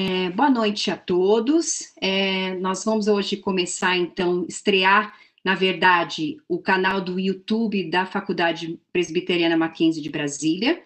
É, boa noite a todos. É, nós vamos hoje começar, então, estrear, na verdade, o canal do YouTube da Faculdade Presbiteriana Mackenzie de Brasília.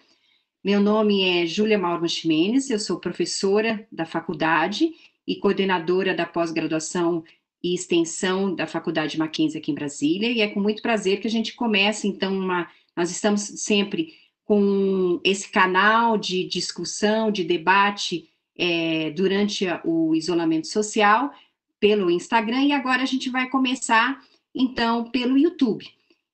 Meu nome é Júlia Mauro Ximenes, eu sou professora da faculdade e coordenadora da pós-graduação e extensão da Faculdade Mackenzie aqui em Brasília, e é com muito prazer que a gente começa, então, uma, nós estamos sempre com esse canal de discussão, de debate é, durante o isolamento social pelo Instagram, e agora a gente vai começar, então, pelo YouTube.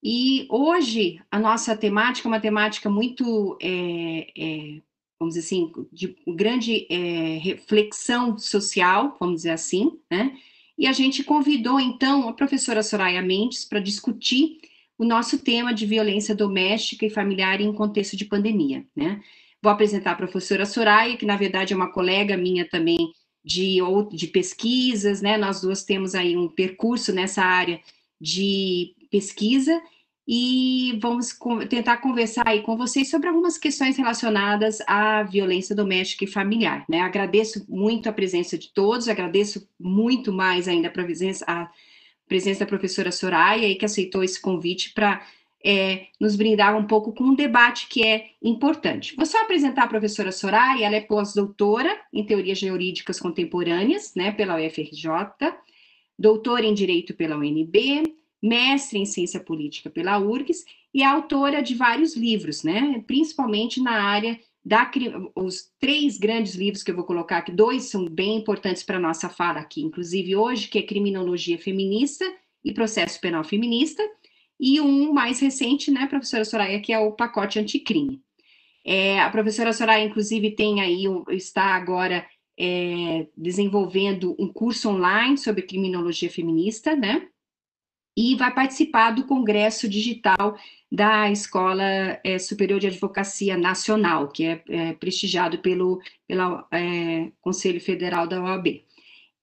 E hoje a nossa temática é uma temática muito, é, é, vamos dizer assim, de grande é, reflexão social, vamos dizer assim, né? E a gente convidou, então, a professora Soraya Mendes para discutir o nosso tema de violência doméstica e familiar em contexto de pandemia, né? Vou apresentar a professora Soraya, que na verdade é uma colega minha também de, de pesquisas, né? Nós duas temos aí um percurso nessa área de pesquisa e vamos tentar conversar aí com vocês sobre algumas questões relacionadas à violência doméstica e familiar, né? Agradeço muito a presença de todos, agradeço muito mais ainda a presença, a presença da professora Soraya, que aceitou esse convite para é, nos brindar um pouco com um debate que é importante. Vou só apresentar a professora Soraya, ela é pós-doutora em Teorias Jurídicas Contemporâneas, né, pela UFRJ, doutora em Direito pela UNB, mestre em Ciência Política pela URGS e autora de vários livros, né, principalmente na área da, os três grandes livros que eu vou colocar aqui, dois são bem importantes para a nossa fala aqui, inclusive hoje, que é Criminologia Feminista e Processo Penal Feminista, e um mais recente, né, professora Soraya, que é o pacote anticrime. É, a professora Soraya, inclusive, tem aí, está agora é, desenvolvendo um curso online sobre criminologia feminista, né, e vai participar do congresso digital da Escola é, Superior de Advocacia Nacional, que é, é prestigiado pelo é, Conselho Federal da OAB.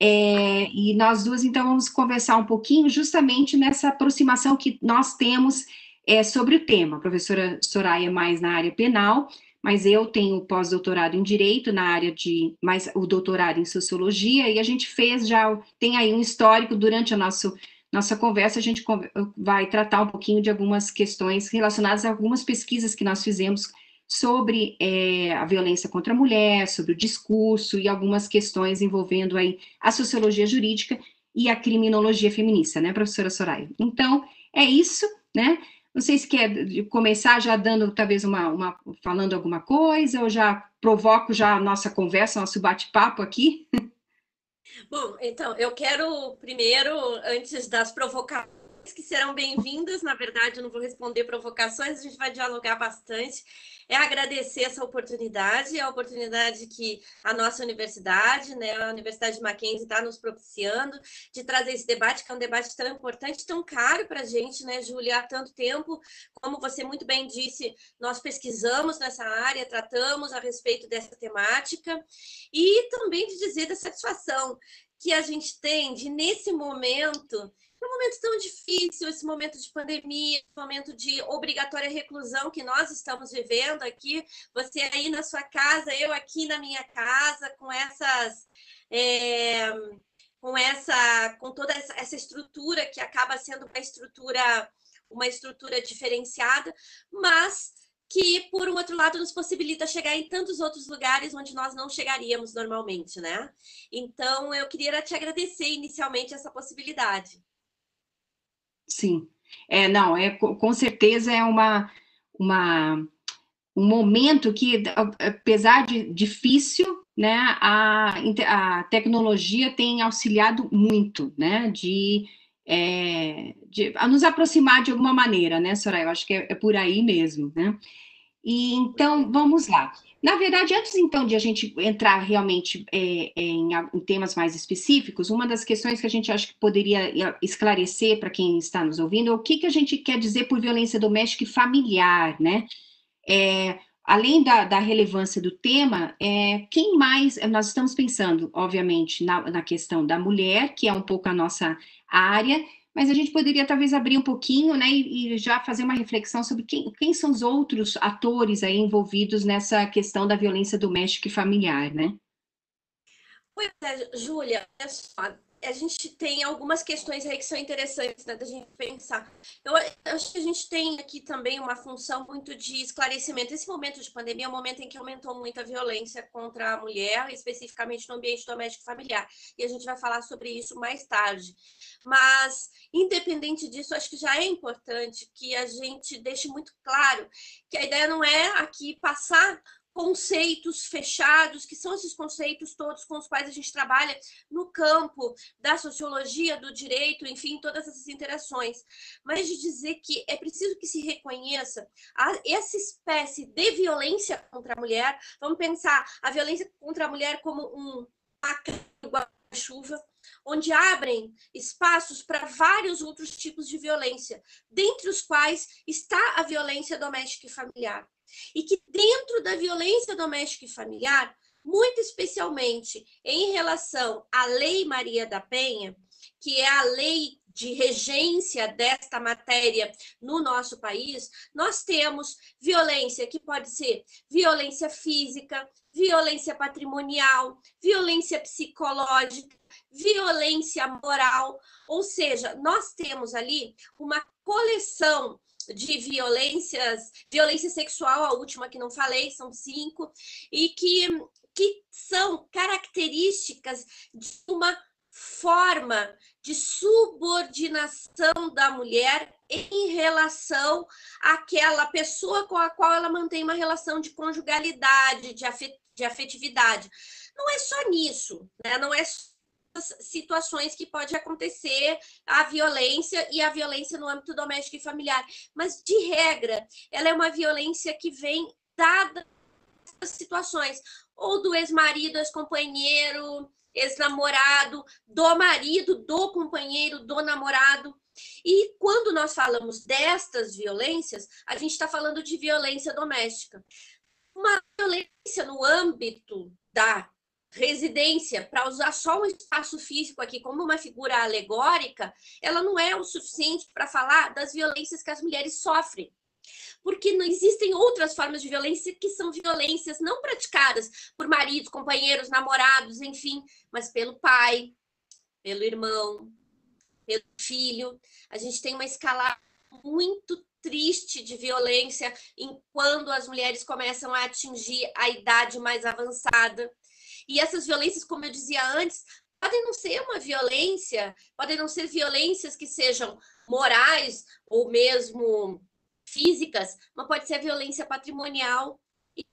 É, e nós duas, então, vamos conversar um pouquinho justamente nessa aproximação que nós temos é, sobre o tema. A professora Soraya é mais na área penal, mas eu tenho pós-doutorado em Direito na área de, mais o doutorado em Sociologia, e a gente fez já, tem aí um histórico durante o nosso nossa conversa, a gente vai tratar um pouquinho de algumas questões relacionadas a algumas pesquisas que nós fizemos sobre é, a violência contra a mulher, sobre o discurso e algumas questões envolvendo aí a sociologia jurídica e a criminologia feminista, né, professora Soraya? Então, é isso, né? Não sei se quer começar já dando talvez uma, uma falando alguma coisa, ou já provoco já a nossa conversa, nosso bate-papo aqui. Bom, então, eu quero primeiro, antes das provocações que serão bem-vindas, na verdade, eu não vou responder provocações, a gente vai dialogar bastante. É agradecer essa oportunidade, a oportunidade que a nossa universidade, né, a Universidade de Mackenzie está nos propiciando de trazer esse debate, que é um debate tão importante, tão caro para a gente, né, Júlia, há tanto tempo, como você muito bem disse, nós pesquisamos nessa área, tratamos a respeito dessa temática, e também de dizer da satisfação que a gente tem de, nesse momento, um momento tão difícil, esse momento de pandemia, esse momento de obrigatória reclusão que nós estamos vivendo aqui, você aí na sua casa, eu aqui na minha casa, com essas. É, com essa com toda essa estrutura que acaba sendo uma estrutura uma estrutura diferenciada, mas que, por um outro lado, nos possibilita chegar em tantos outros lugares onde nós não chegaríamos normalmente, né? Então, eu queria te agradecer inicialmente essa possibilidade. Sim. É, não, é, com certeza é uma, uma, um momento que, apesar de difícil, né, a, a tecnologia tem auxiliado muito, né, de, é, de a nos aproximar de alguma maneira, né, Soraya? Eu acho que é, é por aí mesmo, né? E então, vamos lá. Na verdade, antes então de a gente entrar realmente é, é, em, em, temas mais específicos, uma das questões que a gente acha que poderia esclarecer para quem está nos ouvindo é o que, que a gente quer dizer por violência doméstica e familiar, né? É, além da, da, relevância do tema, é, quem mais, nós estamos pensando, obviamente, na, na questão da mulher, que é um pouco a nossa área, mas a gente poderia talvez abrir um pouquinho, né, e, e já fazer uma reflexão sobre quem, quem, são os outros atores aí envolvidos nessa questão da violência doméstica e familiar, né? Pois é, Júlia, só, a gente tem algumas questões aí que são interessantes né, da gente pensar. Eu acho que a gente tem aqui também uma função muito de esclarecimento. Esse momento de pandemia é um momento em que aumentou muito a violência contra a mulher, especificamente no ambiente doméstico familiar. E a gente vai falar sobre isso mais tarde. Mas, independente disso, acho que já é importante que a gente deixe muito claro que a ideia não é aqui passar conceitos fechados, que são esses conceitos todos com os quais a gente trabalha no campo da sociologia, do direito, enfim, todas essas interações. Mas de dizer que é preciso que se reconheça a, essa espécie de violência contra a mulher. Vamos pensar a violência contra a mulher como um guarda-chuva, onde abrem espaços para vários outros tipos de violência, dentre os quais está a violência doméstica e familiar. E que dentro da violência doméstica e familiar, muito especialmente em relação à Lei Maria da Penha, que é a lei de regência desta matéria no nosso país, nós temos violência que pode ser violência física, violência patrimonial, violência psicológica, violência moral, ou seja, nós temos ali uma coleção de violências, violência sexual, a última que não falei, são cinco, e que, que são características de uma forma de subordinação da mulher em relação àquela pessoa com a qual ela mantém uma relação de conjugalidade, de afetividade. Não é só nisso, né? não é situações que pode acontecer a violência e a violência no âmbito doméstico e familiar. Mas, de regra, ela é uma violência que vem dada situações, ou do ex-marido, ex-companheiro, ex-namorado, do marido, do companheiro, do namorado. E quando nós falamos destas violências, a gente está falando de violência doméstica. Uma violência no âmbito da residência, para usar só um espaço físico aqui como uma figura alegórica, ela não é o suficiente para falar das violências que as mulheres sofrem. Porque não existem outras formas de violência que são violências não praticadas por maridos, companheiros, namorados, enfim, mas pelo pai, pelo irmão, pelo filho. A gente tem uma escala muito triste de violência em quando as mulheres começam a atingir a idade mais avançada. E essas violências, como eu dizia antes, podem não ser uma violência, podem não ser violências que sejam morais ou mesmo físicas, mas pode ser violência patrimonial. E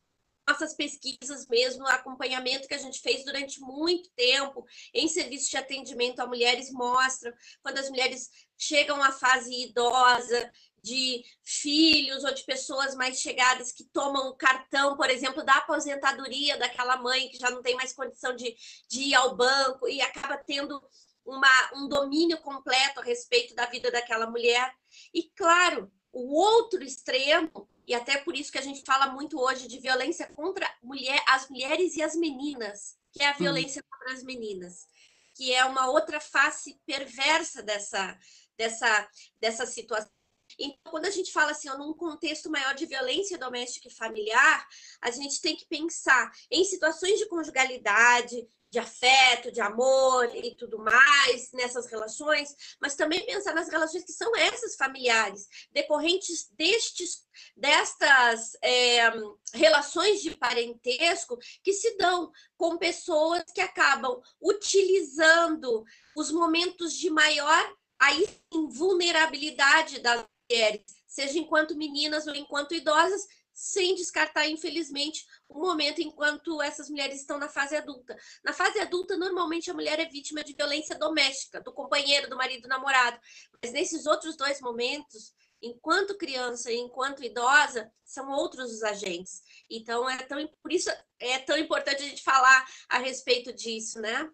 nossas pesquisas mesmo, acompanhamento que a gente fez durante muito tempo em serviços de atendimento a mulheres mostram quando as mulheres chegam à fase idosa de filhos ou de pessoas mais chegadas que tomam o cartão, por exemplo, da aposentadoria daquela mãe que já não tem mais condição de, de ir ao banco e acaba tendo uma, um domínio completo a respeito da vida daquela mulher. E, claro, o outro extremo, e até por isso que a gente fala muito hoje de violência contra mulher, as mulheres e as meninas, que é a uhum. violência hum. contra as meninas, que é uma outra face perversa dessa, dessa, dessa situação então, quando a gente fala assim, ó, num contexto maior de violência doméstica e familiar, a gente tem que pensar em situações de conjugalidade, de afeto, de amor e tudo mais nessas relações, mas também pensar nas relações que são essas familiares, decorrentes destes, destas é, relações de parentesco que se dão com pessoas que acabam utilizando os momentos de maior aí vulnerabilidade das mulheres, seja enquanto meninas ou enquanto idosas, sem descartar, infelizmente, o momento enquanto essas mulheres estão na fase adulta. Na fase adulta, normalmente a mulher é vítima de violência doméstica, do companheiro, do marido, do namorado. Mas nesses outros dois momentos, enquanto criança e enquanto idosa, são outros os agentes. Então, é tão, por isso é tão importante a gente falar a respeito disso, né?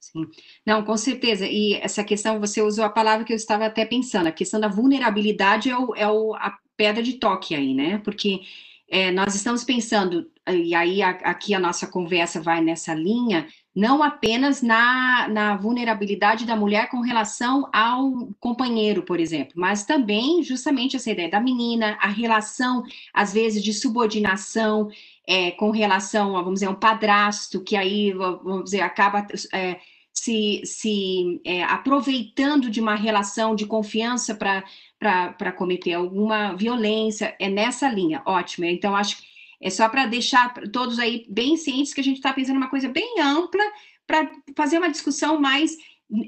Sim. Não, com certeza. E essa questão, você usou a palavra que eu estava até pensando, a questão da vulnerabilidade é, o, é o, a pedra de toque aí, né? Porque é, nós estamos pensando, e aí a, aqui a nossa conversa vai nessa linha, não apenas na, na vulnerabilidade da mulher com relação ao companheiro, por exemplo, mas também justamente essa ideia da menina, a relação, às vezes, de subordinação, é, com relação a, vamos dizer, um padrasto que aí, vamos dizer, acaba é, se, se é, aproveitando de uma relação de confiança para cometer alguma violência, é nessa linha, ótimo. Então, acho que é só para deixar todos aí bem cientes que a gente está pensando uma coisa bem ampla para fazer uma discussão mais.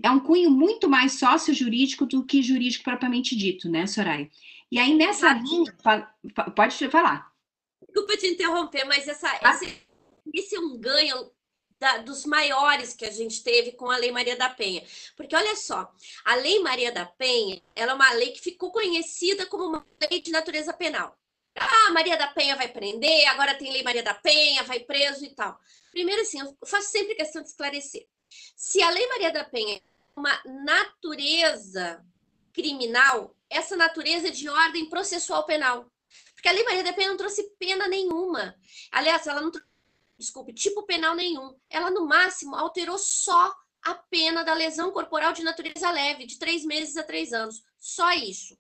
É um cunho muito mais sócio-jurídico do que jurídico propriamente dito, né, Soraya? E aí, nessa linha, pode falar. Desculpa te interromper, mas essa, ah. esse, esse é um ganho da, dos maiores que a gente teve com a Lei Maria da Penha. Porque olha só, a Lei Maria da Penha, ela é uma lei que ficou conhecida como uma lei de natureza penal. Ah, Maria da Penha vai prender, agora tem Lei Maria da Penha, vai preso e tal. Primeiro, assim, eu faço sempre questão de esclarecer. Se a Lei Maria da Penha é uma natureza criminal, essa natureza é de ordem processual penal. Porque a Lei Maria da Penha não trouxe pena nenhuma. Aliás, ela não trouxe, desculpe, tipo penal nenhum. Ela, no máximo, alterou só a pena da lesão corporal de natureza leve, de três meses a três anos. Só isso.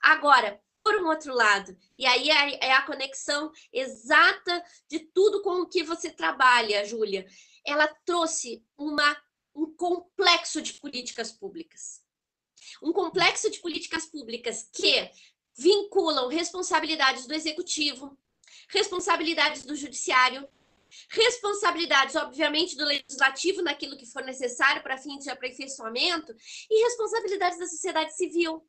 Agora, por um outro lado, e aí é, é a conexão exata de tudo com o que você trabalha, Júlia. Ela trouxe uma, um complexo de políticas públicas. Um complexo de políticas públicas que vinculam responsabilidades do executivo, responsabilidades do judiciário, responsabilidades, obviamente, do legislativo naquilo que for necessário para fins de aperfeiçoamento e responsabilidades da sociedade civil.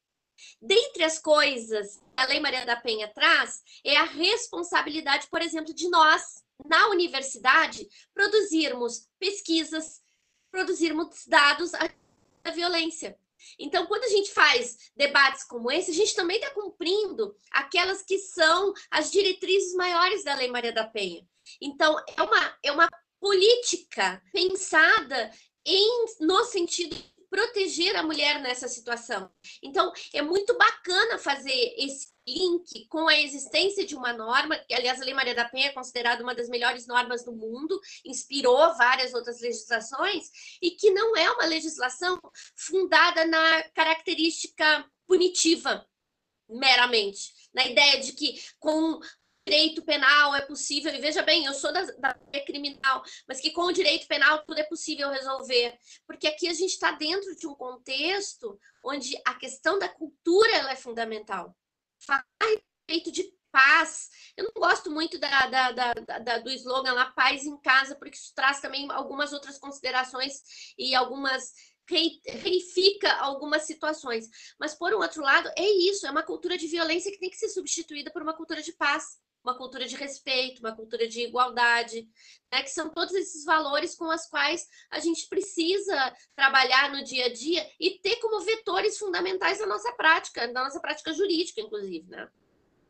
Dentre as coisas que a Lei Maria da Penha traz, é a responsabilidade, por exemplo, de nós, na universidade, produzirmos pesquisas, produzirmos dados da violência. Então, quando a gente faz debates como esse, a gente também está cumprindo aquelas que são as diretrizes maiores da Lei Maria da Penha. Então, é uma, é uma política pensada em, no sentido proteger a mulher nessa situação. Então, é muito bacana fazer esse link com a existência de uma norma, que, aliás, a Lei Maria da Penha é considerada uma das melhores normas do mundo, inspirou várias outras legislações, e que não é uma legislação fundada na característica punitiva, meramente, na ideia de que com direito penal é possível, e veja bem, eu sou da, da criminal, mas que com o direito penal tudo é possível resolver, porque aqui a gente está dentro de um contexto onde a questão da cultura ela é fundamental. Falar a respeito de paz, eu não gosto muito da, da, da, do slogan lá, paz em casa, porque isso traz também algumas outras considerações e algumas reifica algumas situações. Mas, por um outro lado, é isso, é uma cultura de violência que tem que ser substituída por uma cultura de paz uma cultura de respeito, uma cultura de igualdade, né? que são todos esses valores com os quais a gente precisa trabalhar no dia a dia e ter como vetores fundamentais da nossa prática, da nossa prática jurídica, inclusive, né?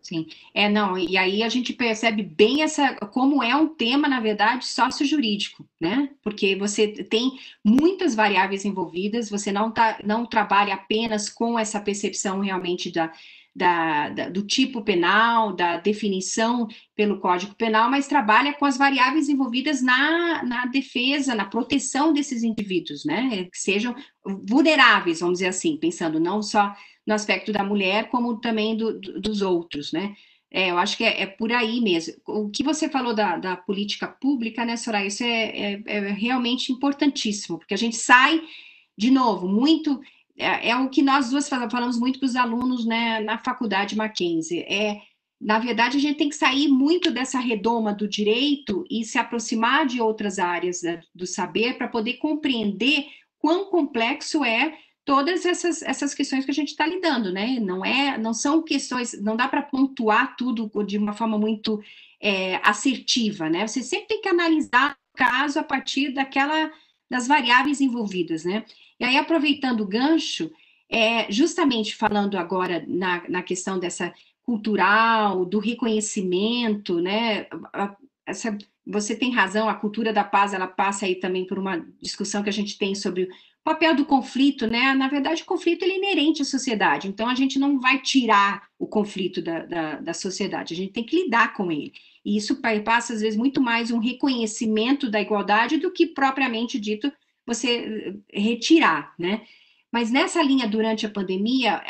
Sim, é não, e aí a gente percebe bem essa como é um tema, na verdade, sócio-jurídico, né? Porque você tem muitas variáveis envolvidas, você não, tá, não trabalha apenas com essa percepção realmente da, da, da, do tipo penal, da definição pelo Código Penal, mas trabalha com as variáveis envolvidas na, na defesa, na proteção desses indivíduos, né? Que sejam vulneráveis, vamos dizer assim, pensando não só no aspecto da mulher, como também do, do, dos outros, né? É, eu acho que é, é, por aí mesmo. O que você falou da, da política pública, né, Soraya, isso é, é, é realmente importantíssimo, porque a gente sai, de novo, muito é, é, o que nós duas falamos muito para os alunos né, na faculdade Mackenzie. É, na verdade, a gente tem que sair muito dessa redoma do direito e se aproximar de outras áreas né, do saber para poder compreender quão complexo é todas essas, essas questões que a gente está lidando, né? Não é, não são questões, não dá para pontuar tudo de uma forma muito é, assertiva, né? Você sempre tem que analisar o caso a partir daquela das variáveis envolvidas, né? E aí, aproveitando o gancho, é, justamente falando agora na, na questão dessa cultural, do reconhecimento, né? Essa, você tem razão, a cultura da paz, ela passa aí também por uma discussão que a gente tem sobre o papel do conflito, né? Na verdade, o conflito é inerente à sociedade, então a gente não vai tirar o conflito da, da, da sociedade, a gente tem que lidar com ele. E isso passa, às vezes, muito mais um reconhecimento da igualdade do que propriamente dito você eh, retirar, né? Mas nessa linha, durante a pandemia,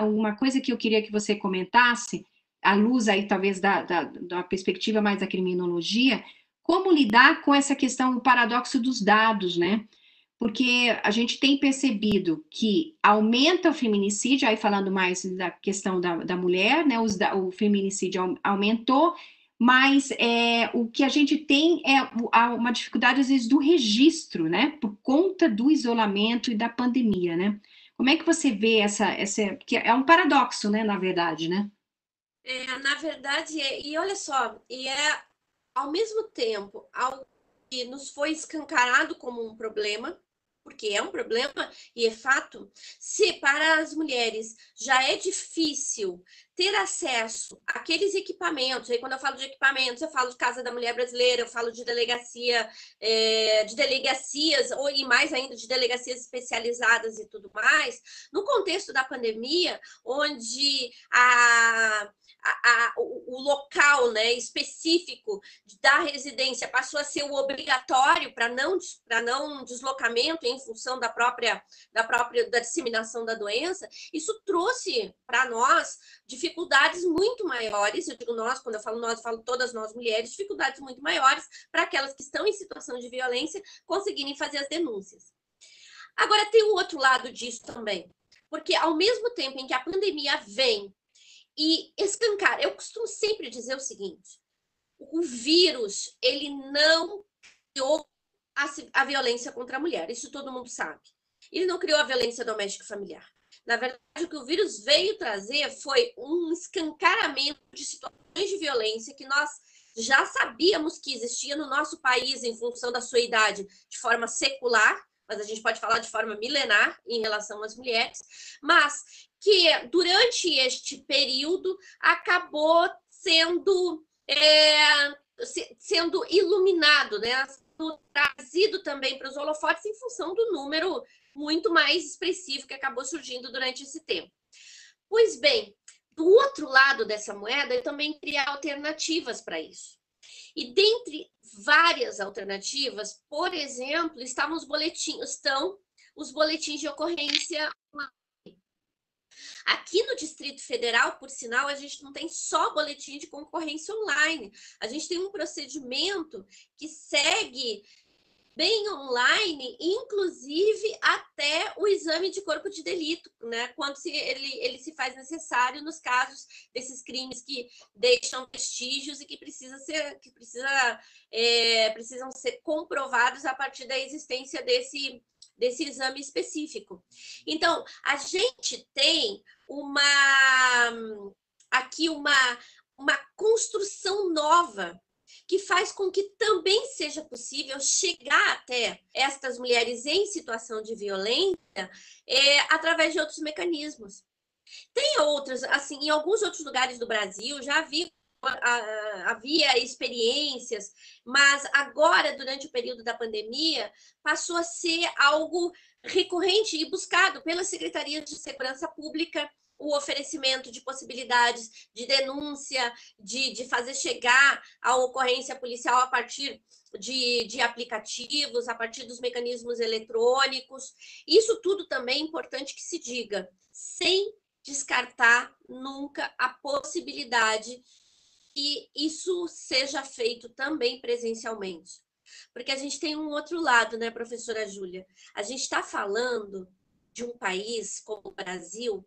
uma coisa que eu queria que você comentasse, à luz aí talvez da, da, da perspectiva mais da criminologia, como lidar com essa questão, o paradoxo dos dados, né? Porque a gente tem percebido que aumenta o feminicídio, aí falando mais da questão da, da mulher, né? Os, o feminicídio aumentou, mas é, o que a gente tem é uma dificuldade, às vezes, do registro, né? Por conta do isolamento e da pandemia, né? Como é que você vê essa, essa que é um paradoxo, né, na verdade, né? É, na verdade, é, e olha só, e é ao mesmo tempo algo que nos foi escancarado como um problema, porque é um problema e é fato, se para as mulheres já é difícil ter acesso àqueles equipamentos, aí quando eu falo de equipamentos, eu falo de Casa da Mulher Brasileira, eu falo de delegacia, é, de delegacias, ou e mais ainda de delegacias especializadas e tudo mais, no contexto da pandemia, onde a a, a, o, o, local né, específico da residência passou a ser o obrigatório para não, não deslocamento em função da própria, da própria da disseminação da doença, isso trouxe para nós dificuldades muito maiores, eu digo nós, quando eu falo nós, eu falo todas nós mulheres, dificuldades muito maiores para aquelas que estão em situação de violência conseguirem fazer as denúncias. Agora, tem o outro lado disso também, porque ao mesmo tempo em que a pandemia vem e escancar. Eu costumo sempre dizer o seguinte: o vírus ele não criou a, a violência contra a mulher, isso todo mundo sabe. Ele não criou a violência doméstica familiar. Na verdade, o que o vírus veio trazer foi um escancaramento de situações de violência que nós já sabíamos que existia no nosso país em função da sua idade de forma secular, mas a gente pode falar de forma milenar em relação às mulheres, mas que durante este período acabou sendo é, sendo iluminado, né? trazido também para os holofotes em função do número muito mais expressivo que acabou surgindo durante esse tempo. Pois bem, do outro lado dessa moeda, eu também queria alternativas para isso. E dentre várias alternativas, por exemplo, estavam os boletins, estão os boletins de ocorrência Aqui no Distrito Federal, por sinal, a gente não tem só boletim de concorrência online. A gente tem um procedimento que segue bem online, inclusive até o exame de corpo de delito, né? Quando se, ele, ele se faz necessário nos casos desses crimes que deixam vestígios e que precisa ser, que precisa, é, precisam ser comprovados a partir da existência desse, desse exame específico. Então, a gente tem uma aqui uma, uma construção nova que faz com que também seja possível chegar até estas mulheres em situação de violência é, através de outros mecanismos. Tem outros, assim, em alguns outros lugares do Brasil já vi havia experiências, mas agora, durante o período da pandemia, passou a ser algo recorrente e buscado pela Secretaria de Segurança Pública o oferecimento de possibilidades de denúncia, de, de fazer chegar a ocorrência policial a partir de, de aplicativos, a partir dos mecanismos eletrônicos. Isso tudo também é importante que se diga, sem descartar nunca a possibilidade que isso seja feito também presencialmente. Porque a gente tem um outro lado, né, professora Júlia? A gente está falando de um país como o Brasil,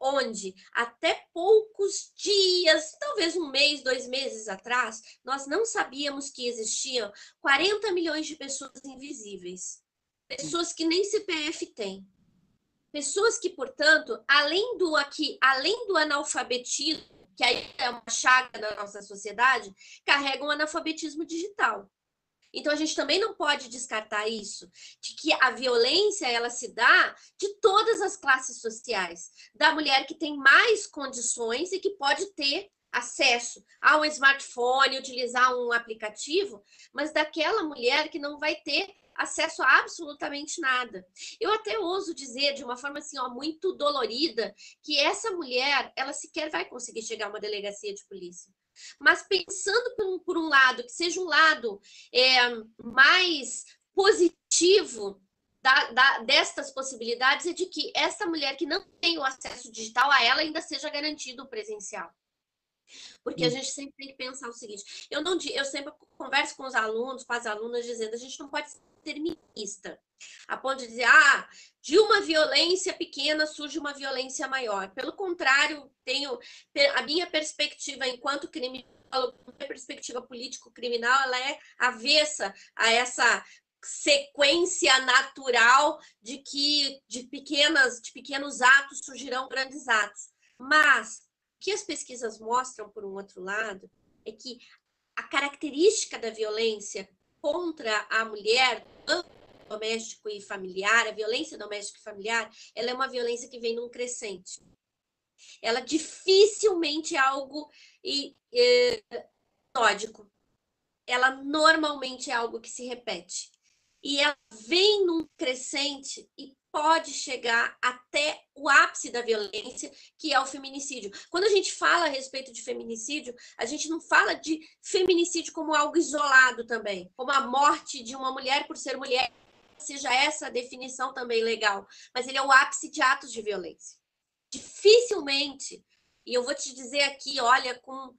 onde até poucos dias, talvez um mês, dois meses atrás, nós não sabíamos que existiam 40 milhões de pessoas invisíveis. Pessoas que nem CPF têm. Pessoas que, portanto, além do aqui, além do analfabetismo, que aí é uma chaga da nossa sociedade, carregam analfabetismo digital. Então a gente também não pode descartar isso, de que a violência ela se dá de todas as classes sociais, da mulher que tem mais condições e que pode ter acesso a um smartphone, utilizar um aplicativo, mas daquela mulher que não vai ter acesso a absolutamente nada. Eu até ouso dizer de uma forma assim, ó, muito dolorida, que essa mulher, ela sequer vai conseguir chegar a uma delegacia de polícia. Mas pensando por um, por um lado, que seja um lado é, mais positivo da, da, destas possibilidades, é de que essa mulher que não tem o acesso digital a ela ainda seja garantido o presencial. Porque a hum. gente sempre tem que pensar o seguinte: eu não eu sempre converso com os alunos, com as alunas, dizendo a gente não pode ser terminista, a ponto de dizer, ah, de uma violência pequena surge uma violência maior. Pelo contrário, tenho a minha perspectiva enquanto criminólogo, a perspectiva político-criminal, ela é avessa a essa sequência natural de que de pequenas de pequenos atos surgirão grandes atos. Mas que as pesquisas mostram por um outro lado é que a característica da violência contra a mulher doméstico e familiar, a violência doméstica e familiar, ela é uma violência que vem num crescente. Ela dificilmente é algo metódico. Ela normalmente é algo que se repete. E ela vem num crescente e pode chegar até o ápice da violência, que é o feminicídio. Quando a gente fala a respeito de feminicídio, a gente não fala de feminicídio como algo isolado também, como a morte de uma mulher por ser mulher, seja essa a definição também legal, mas ele é o ápice de atos de violência. Dificilmente, e eu vou te dizer aqui, olha, com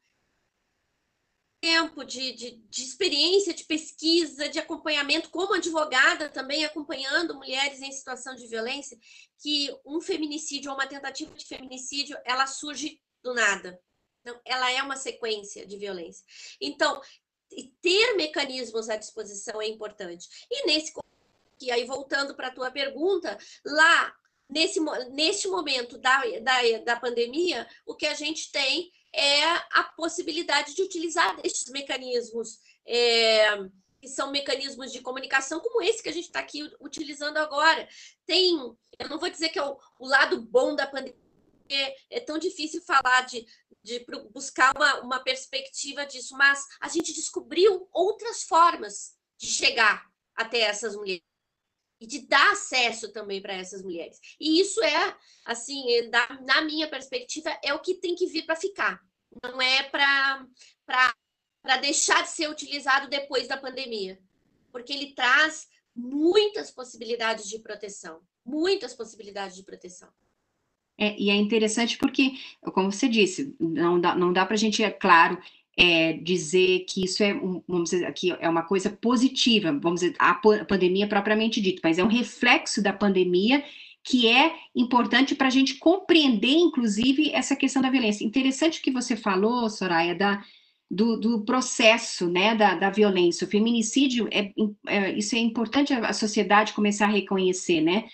tempo de, de, de, experiência, de pesquisa, de acompanhamento, como advogada também acompanhando mulheres em situação de violência, que um feminicídio ou uma tentativa de feminicídio, ela surge do nada. Então, ela é uma sequência de violência. Então, ter mecanismos à disposição é importante. E nesse que aí voltando para a tua pergunta, lá nesse, neste momento da, da, da pandemia, o que a gente tem é a possibilidade de utilizar estes mecanismos, é, que são mecanismos de comunicação, como esse que a gente está aqui utilizando agora. Tem, eu não vou dizer que é o, o lado bom da pandemia, é, tão difícil falar de, de buscar uma, uma perspectiva disso, mas a gente descobriu outras formas de chegar até essas mulheres e de dar acesso também para essas mulheres. E isso é, assim, é, na minha perspectiva, é o que tem que vir para ficar. Não é para deixar de ser utilizado depois da pandemia. Porque ele traz muitas possibilidades de proteção. Muitas possibilidades de proteção. É, e é interessante porque, como você disse, não dá, não dá para a gente, é claro, é, dizer que isso é, um, vamos dizer, aqui é uma coisa positiva, vamos dizer, a pandemia propriamente dita, mas é um reflexo da pandemia que é importante para a gente compreender, inclusive, essa questão da violência. Interessante que você falou, Soraya, da, do, do processo né, da, da violência. O feminicídio, é, é, isso é importante a sociedade começar a reconhecer, né?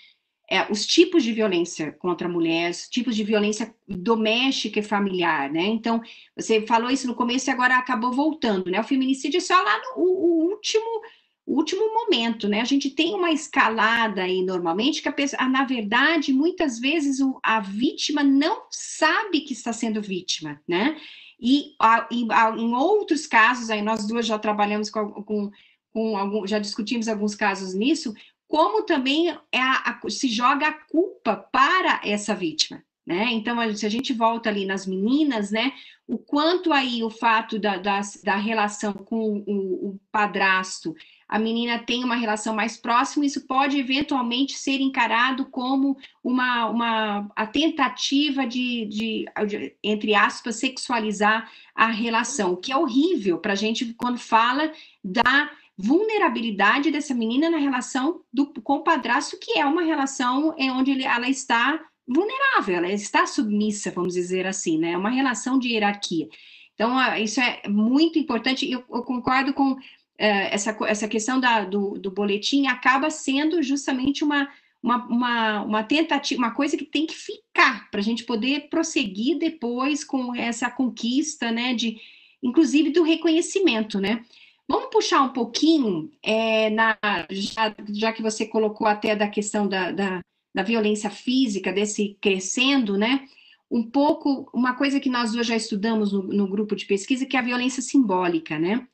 É, os tipos de violência contra a mulher, os tipos de violência doméstica e familiar, né? Então, você falou isso no começo e agora acabou voltando, né? O feminicídio é só lá no o, último o último momento, né? A gente tem uma escalada aí normalmente que a pessoa, na verdade, muitas vezes o, a vítima não sabe que está sendo vítima, né? E a, em, a, em, outros casos, aí nós duas já trabalhamos com, com, com algum, já discutimos alguns casos nisso, como também é a, a, se joga a culpa para essa vítima. Né? Então, se a gente volta ali nas meninas, né, o quanto aí o fato da, da, da relação com o, o, padrasto, a menina tem uma relação mais próxima, isso pode eventualmente ser encarado como uma, uma a tentativa de, de, de entre aspas, sexualizar a relação, o que é horrível para a gente quando fala da vulnerabilidade dessa menina na relação do, com o padrasto, que é uma relação em onde ele, ela está vulnerável, ela está submissa, vamos dizer assim, né? É uma relação de hierarquia. Então, isso é muito importante, eu, eu concordo com uh, essa, essa questão da, do, do boletim, acaba sendo justamente uma, uma, uma, uma, tentativa, uma coisa que tem que ficar para a gente poder prosseguir depois com essa conquista, né, de, inclusive do reconhecimento, né? Vamos puxar um pouquinho, é, na, já, já, que você colocou até da questão da, da, da, violência física, desse crescendo, né? Um pouco, uma coisa que nós duas já estudamos no, no grupo de pesquisa, que é a violência simbólica, né?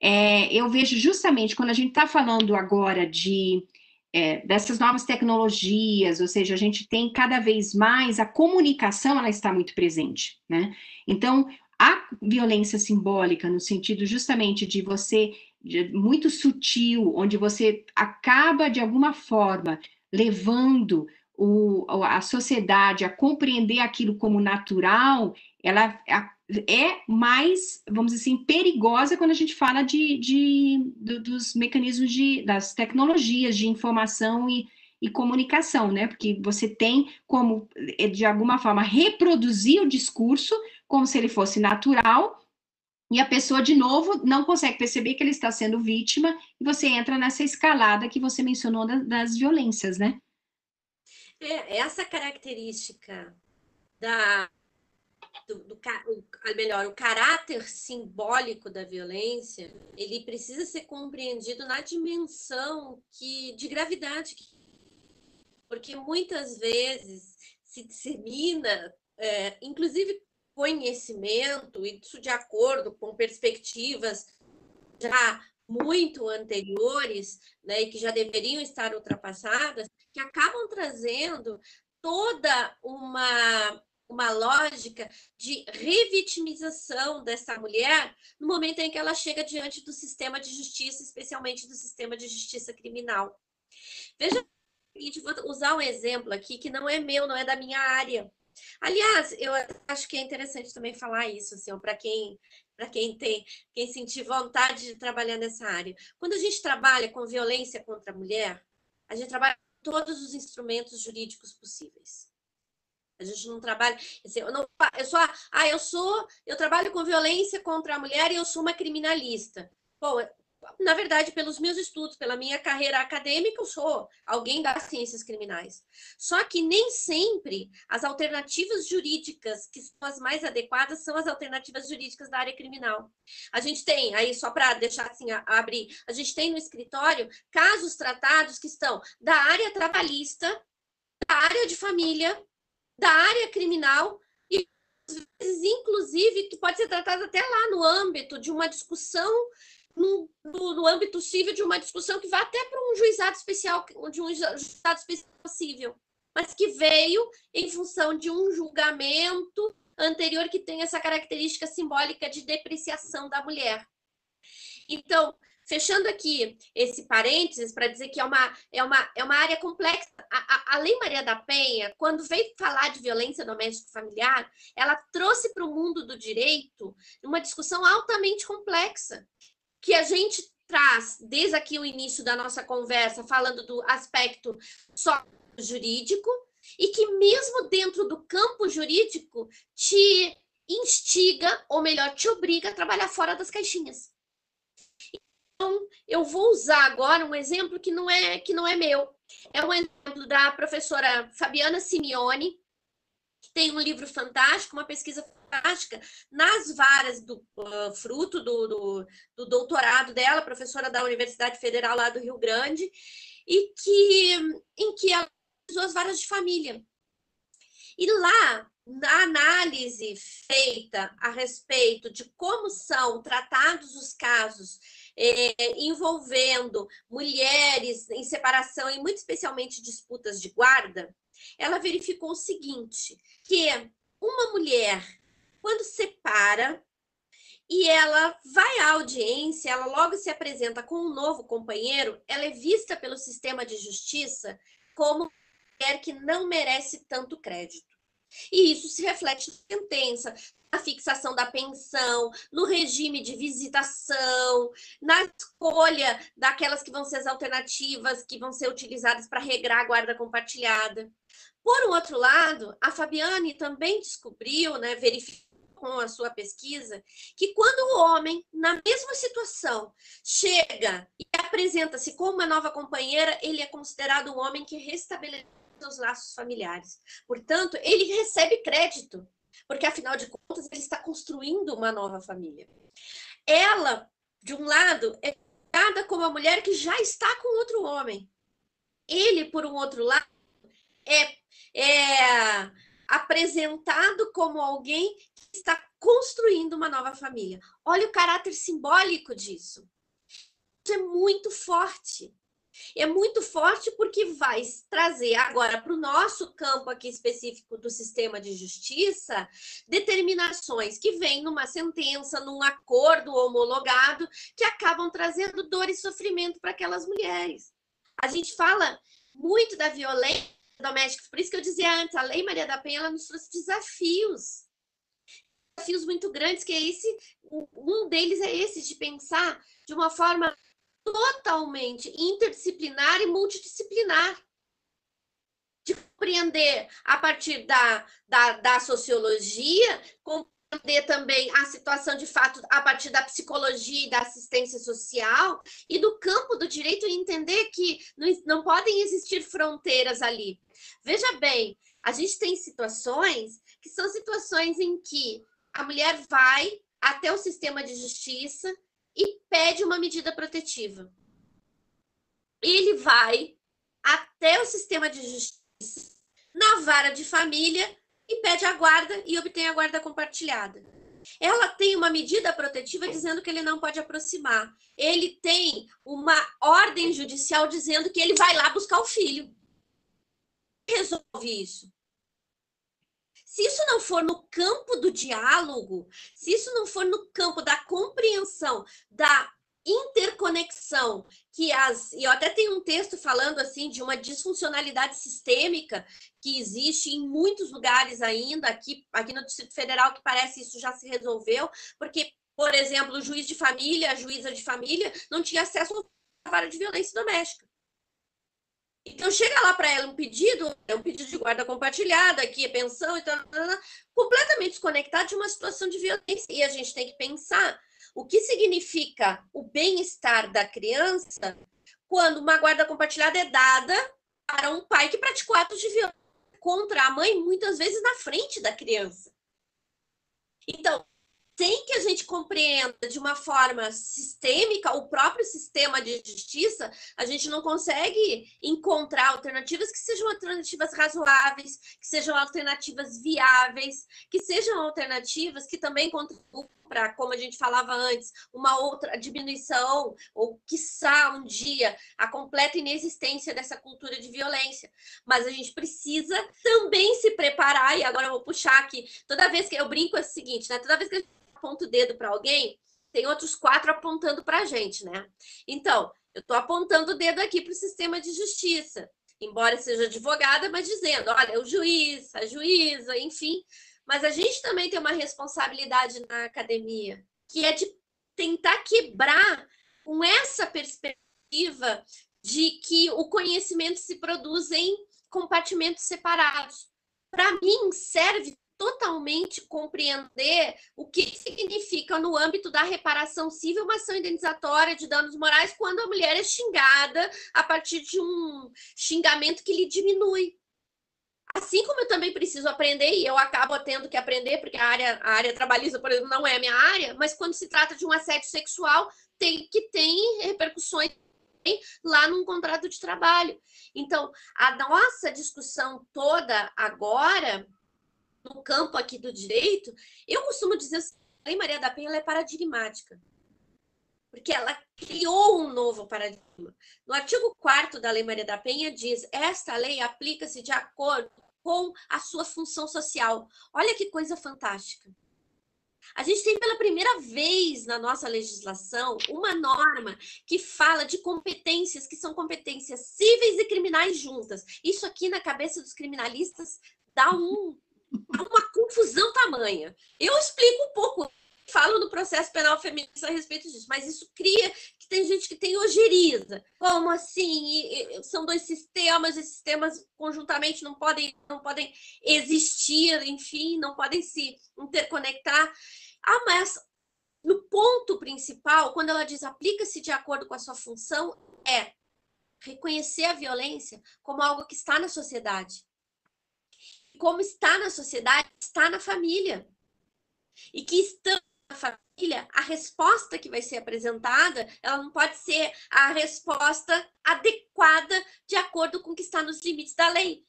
É, eu vejo justamente quando a gente está falando agora de é, dessas novas tecnologias, ou seja, a gente tem cada vez mais a comunicação, ela está muito presente, né? Então, a violência simbólica, no sentido justamente de você, de, muito sutil, onde você acaba, de alguma forma, levando o, a sociedade a compreender aquilo como natural, ela é mais, vamos dizer assim, perigosa quando a gente fala de, de, dos mecanismos de, das tecnologias de informação e, e comunicação, né? Porque você tem como, eh, de alguma forma, reproduzir o discurso como se ele fosse natural, e a pessoa, de novo, não consegue perceber que ele está sendo vítima, e você entra nessa escalada que você mencionou das, das violências, né? É, essa característica da do, do, o, melhor, o caráter simbólico da violência, ele precisa ser compreendido na dimensão que, de gravidade. Porque muitas vezes se dissemina, é, inclusive conhecimento, isso de acordo com perspectivas já muito anteriores, né, e que já deveriam estar ultrapassadas, que acabam trazendo toda uma uma lógica de revitimização dessa mulher no momento em que ela chega diante do sistema de justiça, especialmente do sistema de justiça criminal. Veja, vou usar um exemplo aqui que não é meu, não é da minha área. Aliás, eu acho que é interessante também falar isso, assim, para quem para quem tem, quem sentir vontade de trabalhar nessa área. Quando a gente trabalha com violência contra a mulher, a gente trabalha com todos os instrumentos jurídicos possíveis. A gente não trabalha. Assim, eu, não, eu sou. Ah, eu sou. Eu trabalho com violência contra a mulher e eu sou uma criminalista. Bom, na verdade, pelos meus estudos, pela minha carreira acadêmica, eu sou alguém das ciências criminais. Só que nem sempre as alternativas jurídicas que são as mais adequadas são as alternativas jurídicas da área criminal. A gente tem, aí só para deixar assim, abrir, a gente tem no escritório casos tratados que estão da área trabalhista, da área de família, da área criminal e inclusive, que pode ser tratado até lá no âmbito de uma discussão, no, no, âmbito civil de uma discussão que vai até para um juizado especial, de um juizado especial civil, mas que veio em função de um julgamento anterior que tem essa característica simbólica de depreciação da mulher. Então, Fechando aqui esse parênteses para dizer que é uma, é uma, é uma área complexa. A, a, a Lei Maria da Penha, quando veio falar de violência doméstica familiar, ela trouxe para o mundo do direito uma discussão altamente complexa, que a gente traz desde aqui o início da nossa conversa, falando do aspecto só jurídico, e que mesmo dentro do campo jurídico te instiga, ou melhor, te obriga a trabalhar fora das caixinhas. Então, eu vou usar agora um exemplo que não é que não é meu. É um exemplo da professora Fabiana Simeone, tem um livro fantástico, uma pesquisa fantástica nas varas do uh, fruto do, do, do, doutorado dela, professora da Universidade Federal lá do Rio Grande, e que em que ela usou as varas de família. E lá, na análise feita a respeito de como são tratados os casos é, envolvendo mulheres em separação e muito especialmente disputas de guarda, ela verificou o seguinte, que uma mulher, quando separa e ela vai à audiência, ela logo se apresenta com um novo companheiro, ela é vista pelo sistema de justiça como mulher que não merece tanto crédito. E isso se reflete na sentença, na fixação da pensão, no regime de visitação, na escolha daquelas que vão ser as alternativas que vão ser utilizadas para regrar a guarda compartilhada. Por um outro lado, a Fabiane também descobriu, né, verificou com a sua pesquisa, que quando o homem, na mesma situação, chega e apresenta-se como uma nova companheira, ele é considerado um homem que restabeleceu seus laços familiares. Portanto, ele recebe crédito, porque afinal de contas ele está construindo uma nova família. Ela, de um lado, é dada como uma mulher que já está com outro homem. Ele, por um outro lado, é, é apresentado como alguém que está construindo uma nova família. Olha o caráter simbólico disso. Isso é muito forte. É muito forte porque vai trazer agora para o nosso campo aqui específico do sistema de justiça determinações que vêm numa sentença, num acordo homologado, que acabam trazendo dor e sofrimento para aquelas mulheres. A gente fala muito da violência doméstica, por isso que eu dizia antes, a Lei Maria da Penha ela nos trouxe desafios. desafios muito grandes, que é esse, um deles é esse, de pensar de uma forma totalmente interdisciplinar e multidisciplinar. De compreender a partir da, da, da sociologia, compreender também a situação de fato a partir da psicologia e da assistência social, e do campo do direito entender que não, não podem existir fronteiras ali. Veja bem, a gente tem situações que são situações em que a mulher vai até o sistema de justiça e pede uma medida protetiva. Ele vai até o sistema de justiça, na vara de família, e pede a guarda e obtém a guarda compartilhada. Ela tem uma medida protetiva dizendo que ele não pode aproximar. Ele tem uma ordem judicial dizendo que ele vai lá buscar o filho. Resolve isso. Se isso não for no campo do diálogo, se isso não for no campo da compreensão, da interconexão, que as. E eu até tenho um texto falando assim de uma disfuncionalidade sistêmica que existe em muitos lugares ainda, aqui, aqui no Distrito Federal, que parece isso já se resolveu, porque, por exemplo, o juiz de família, a juíza de família, não tinha acesso à vara de violência doméstica. Então chega lá para ela um pedido, é um pedido de guarda compartilhada, aqui é pensão, então, completamente desconectado de uma situação de violência. E a gente tem que pensar o que significa o bem-estar da criança quando uma guarda compartilhada é dada para um pai que praticou atos de violência contra a mãe, muitas vezes na frente da criança. Então, sem que a gente compreenda de uma forma sistêmica o próprio sistema de justiça, a gente não consegue encontrar alternativas que sejam alternativas razoáveis, que sejam alternativas viáveis, que sejam alternativas que também contribuam para, como a gente falava antes, uma outra diminuição, ou quiçá um dia, a completa inexistência dessa cultura de violência. Mas a gente precisa também se preparar, e agora eu vou puxar aqui, toda vez que eu brinco é o seguinte, né? Toda vez que a gente aponta o dedo para alguém, tem outros quatro apontando para a gente, né? Então, eu estou apontando o dedo aqui para o sistema de justiça, embora seja advogada, mas dizendo, olha, o juiz, a juíza, enfim. Mas a gente também tem uma responsabilidade na academia, que é de tentar quebrar com essa perspectiva de que o conhecimento se produz em compartimentos separados. Para mim, serve totalmente compreender o que significa, no âmbito da reparação civil, uma ação indenizatória de danos morais quando a mulher é xingada a partir de um xingamento que lhe diminui. Assim como eu também preciso aprender, e eu acabo tendo que aprender, porque a área, a área trabalhista, por exemplo, não é a minha área, mas quando se trata de um assédio sexual, tem que tem repercussões lá num contrato de trabalho. Então, a nossa discussão toda agora no campo aqui do direito, eu costumo dizer assim, a Lei Maria da Penha é paradigmática. Porque ela criou um novo paradigma. No artigo 4 da Lei Maria da Penha diz: esta lei aplica-se de acordo com a sua função social. Olha que coisa fantástica. A gente tem pela primeira vez na nossa legislação uma norma que fala de competências que são competências cíveis e criminais juntas. Isso aqui na cabeça dos criminalistas dá um uma confusão tamanha. Eu explico um pouco, falo no processo penal feminista a respeito disso, mas isso cria tem gente que tem ojeriza. Como assim? E, e, são dois sistemas, e sistemas conjuntamente não podem, não podem existir, enfim, não podem se interconectar. Ah, mas no ponto principal, quando ela diz aplica-se de acordo com a sua função, é reconhecer a violência como algo que está na sociedade como está na sociedade, está na família. E que estando na família, a resposta que vai ser apresentada, ela não pode ser a resposta adequada de acordo com o que está nos limites da lei.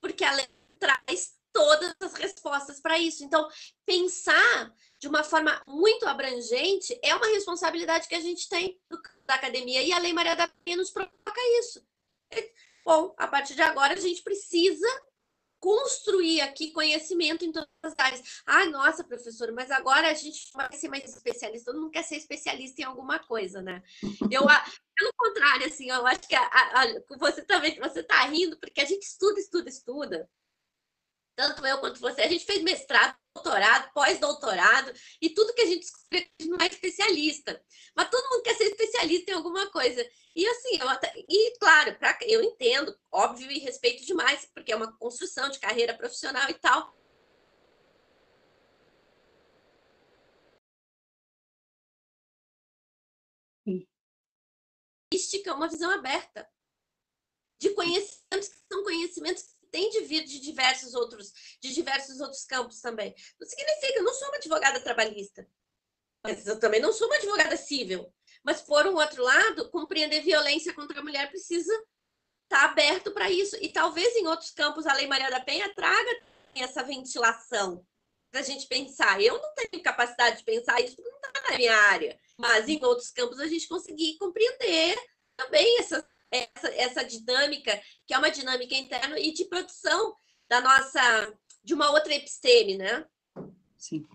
Porque a lei traz todas as respostas para isso. Então, pensar de uma forma muito abrangente é uma responsabilidade que a gente tem da academia e a Lei Maria da Penha nos provoca isso. Bom, a partir de agora a gente precisa construir aqui conhecimento em todas as áreas. Ai, nossa, professora, mas agora a gente vai ser mais especialista. Todo mundo quer ser especialista em alguma coisa, né? Eu, pelo contrário, assim, eu acho que a, a, a, você também, você está rindo, porque a gente estuda, estuda, estuda. Tanto eu quanto você, a gente fez mestrado doutorado, pós-doutorado, e tudo que a gente descobre não é especialista. Mas todo mundo quer ser especialista em alguma coisa. E assim, eu até, e claro, pra, eu entendo, óbvio, e respeito demais, porque é uma construção de carreira profissional e tal. É uma visão aberta de conhecimentos que são conhecimentos que têm de vir de diversos outros, de diversos outros campos também. Não significa, eu não sou uma advogada trabalhista, mas eu também não sou uma advogada civil. Mas, por um outro lado, compreender violência contra a mulher precisa estar tá aberto para isso. E talvez em outros campos a Lei Maria da Penha traga essa ventilação para a gente pensar. Eu não tenho capacidade de pensar isso porque não está na minha área. Mas em outros campos a gente conseguir compreender também essa, essa, essa dinâmica, que é uma dinâmica interna e de produção da nossa, de uma outra episteme, né? Sim.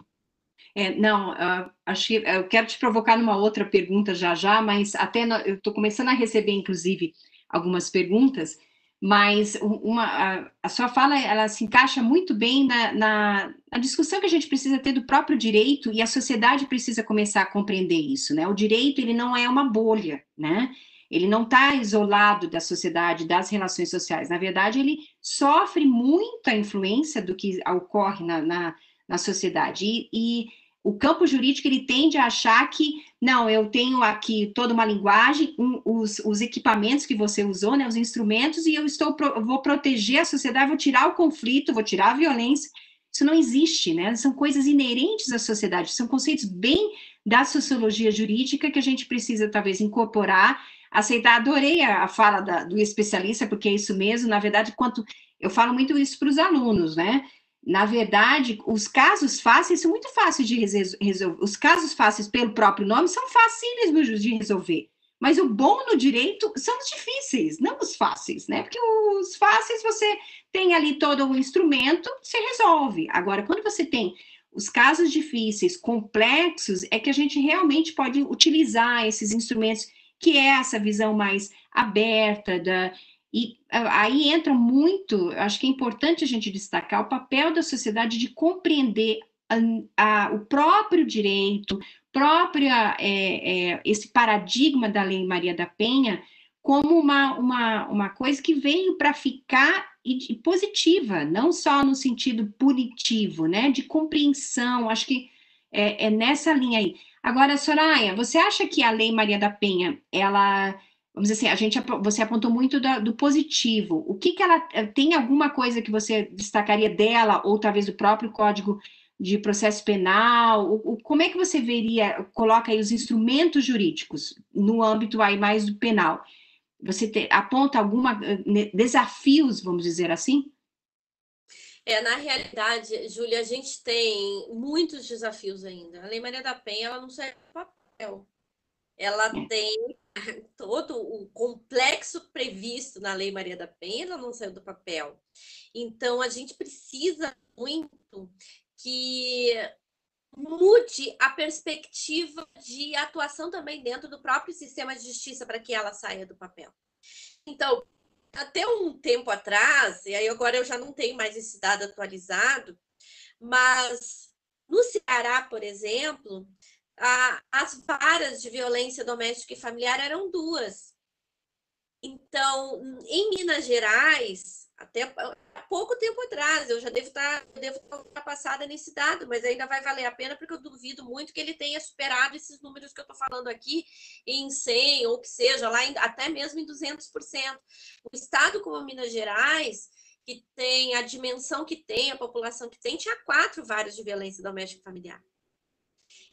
É, não, uh, acho que eu quero te provocar numa outra pergunta já já, mas até no, eu estou começando a receber, inclusive, algumas perguntas, mas uma, a, a, sua fala ela se encaixa muito bem na, na, na, discussão que a gente precisa ter do próprio direito e a sociedade precisa começar a compreender isso, né? O direito ele não é uma bolha, né? Ele não está isolado da sociedade, das relações sociais. Na verdade, ele sofre muita influência do que ocorre na, na, na sociedade. E, e, o campo jurídico ele tende a achar que não, eu tenho aqui toda uma linguagem, um, os, os, equipamentos que você usou, né, os instrumentos, e eu estou vou proteger a sociedade, vou tirar o conflito, vou tirar a violência. Isso não existe, né? São coisas inerentes à sociedade, são conceitos bem da sociologia jurídica que a gente precisa talvez incorporar aceitar. Adorei a, fala da, do especialista, porque é isso mesmo. Na verdade, quanto eu falo muito isso para os alunos, né? Na verdade, os casos fáceis são muito fáceis de resolver. Os casos fáceis, pelo próprio nome, são fáceis de resolver. Mas o bom no direito são os difíceis, não os fáceis, né? Porque os fáceis você tem ali todo o instrumento, você resolve. Agora, quando você tem os casos difíceis, complexos, é que a gente realmente pode utilizar esses instrumentos que é essa visão mais aberta da e aí entra muito, acho que é importante a gente destacar o papel da sociedade de compreender a, a, o próprio direito, própria é, é, esse paradigma da Lei Maria da Penha como uma, uma, uma coisa que veio para ficar e, e, positiva, não só no sentido punitivo, né, de compreensão, acho que é, é nessa linha aí. Agora, Soraya, você acha que a Lei Maria da Penha, ela, vamos dizer assim, a gente, você apontou muito do, do positivo. O que que ela, eh, tem alguma coisa que você destacaria dela, ou talvez do próprio Código de Processo Penal? O, o, como é que você veria, coloca aí os instrumentos jurídicos no âmbito aí mais do penal? Você te, aponta alguma eh, desafios, vamos dizer assim? É, na realidade, Júlia, a gente tem muitos desafios ainda. A Lei Maria da Penha, ela não sai do papel. Ela tem todo o complexo previsto na Lei Maria da Penha, não saiu do papel. Então, a gente precisa muito que mude a perspectiva de atuação também dentro do próprio sistema de justiça para que ela saia do papel. Então, até um tempo atrás, e aí agora eu já não tenho mais esse dado atualizado, mas no Ceará, por exemplo, a, as varas de violência doméstica e familiar eram duas. Então, em Minas Gerais, até pouco tempo atrás, eu já devo estar, tá, devo estar passada nesse dado, mas ainda vai valer a pena, porque eu duvido muito que ele tenha superado esses números que eu estou falando aqui em 100, ou que seja, lá em, até mesmo em 200%. O estado como Minas Gerais, que tem a dimensão que tem, a população que tem, tinha quatro vários de violência doméstica e familiar.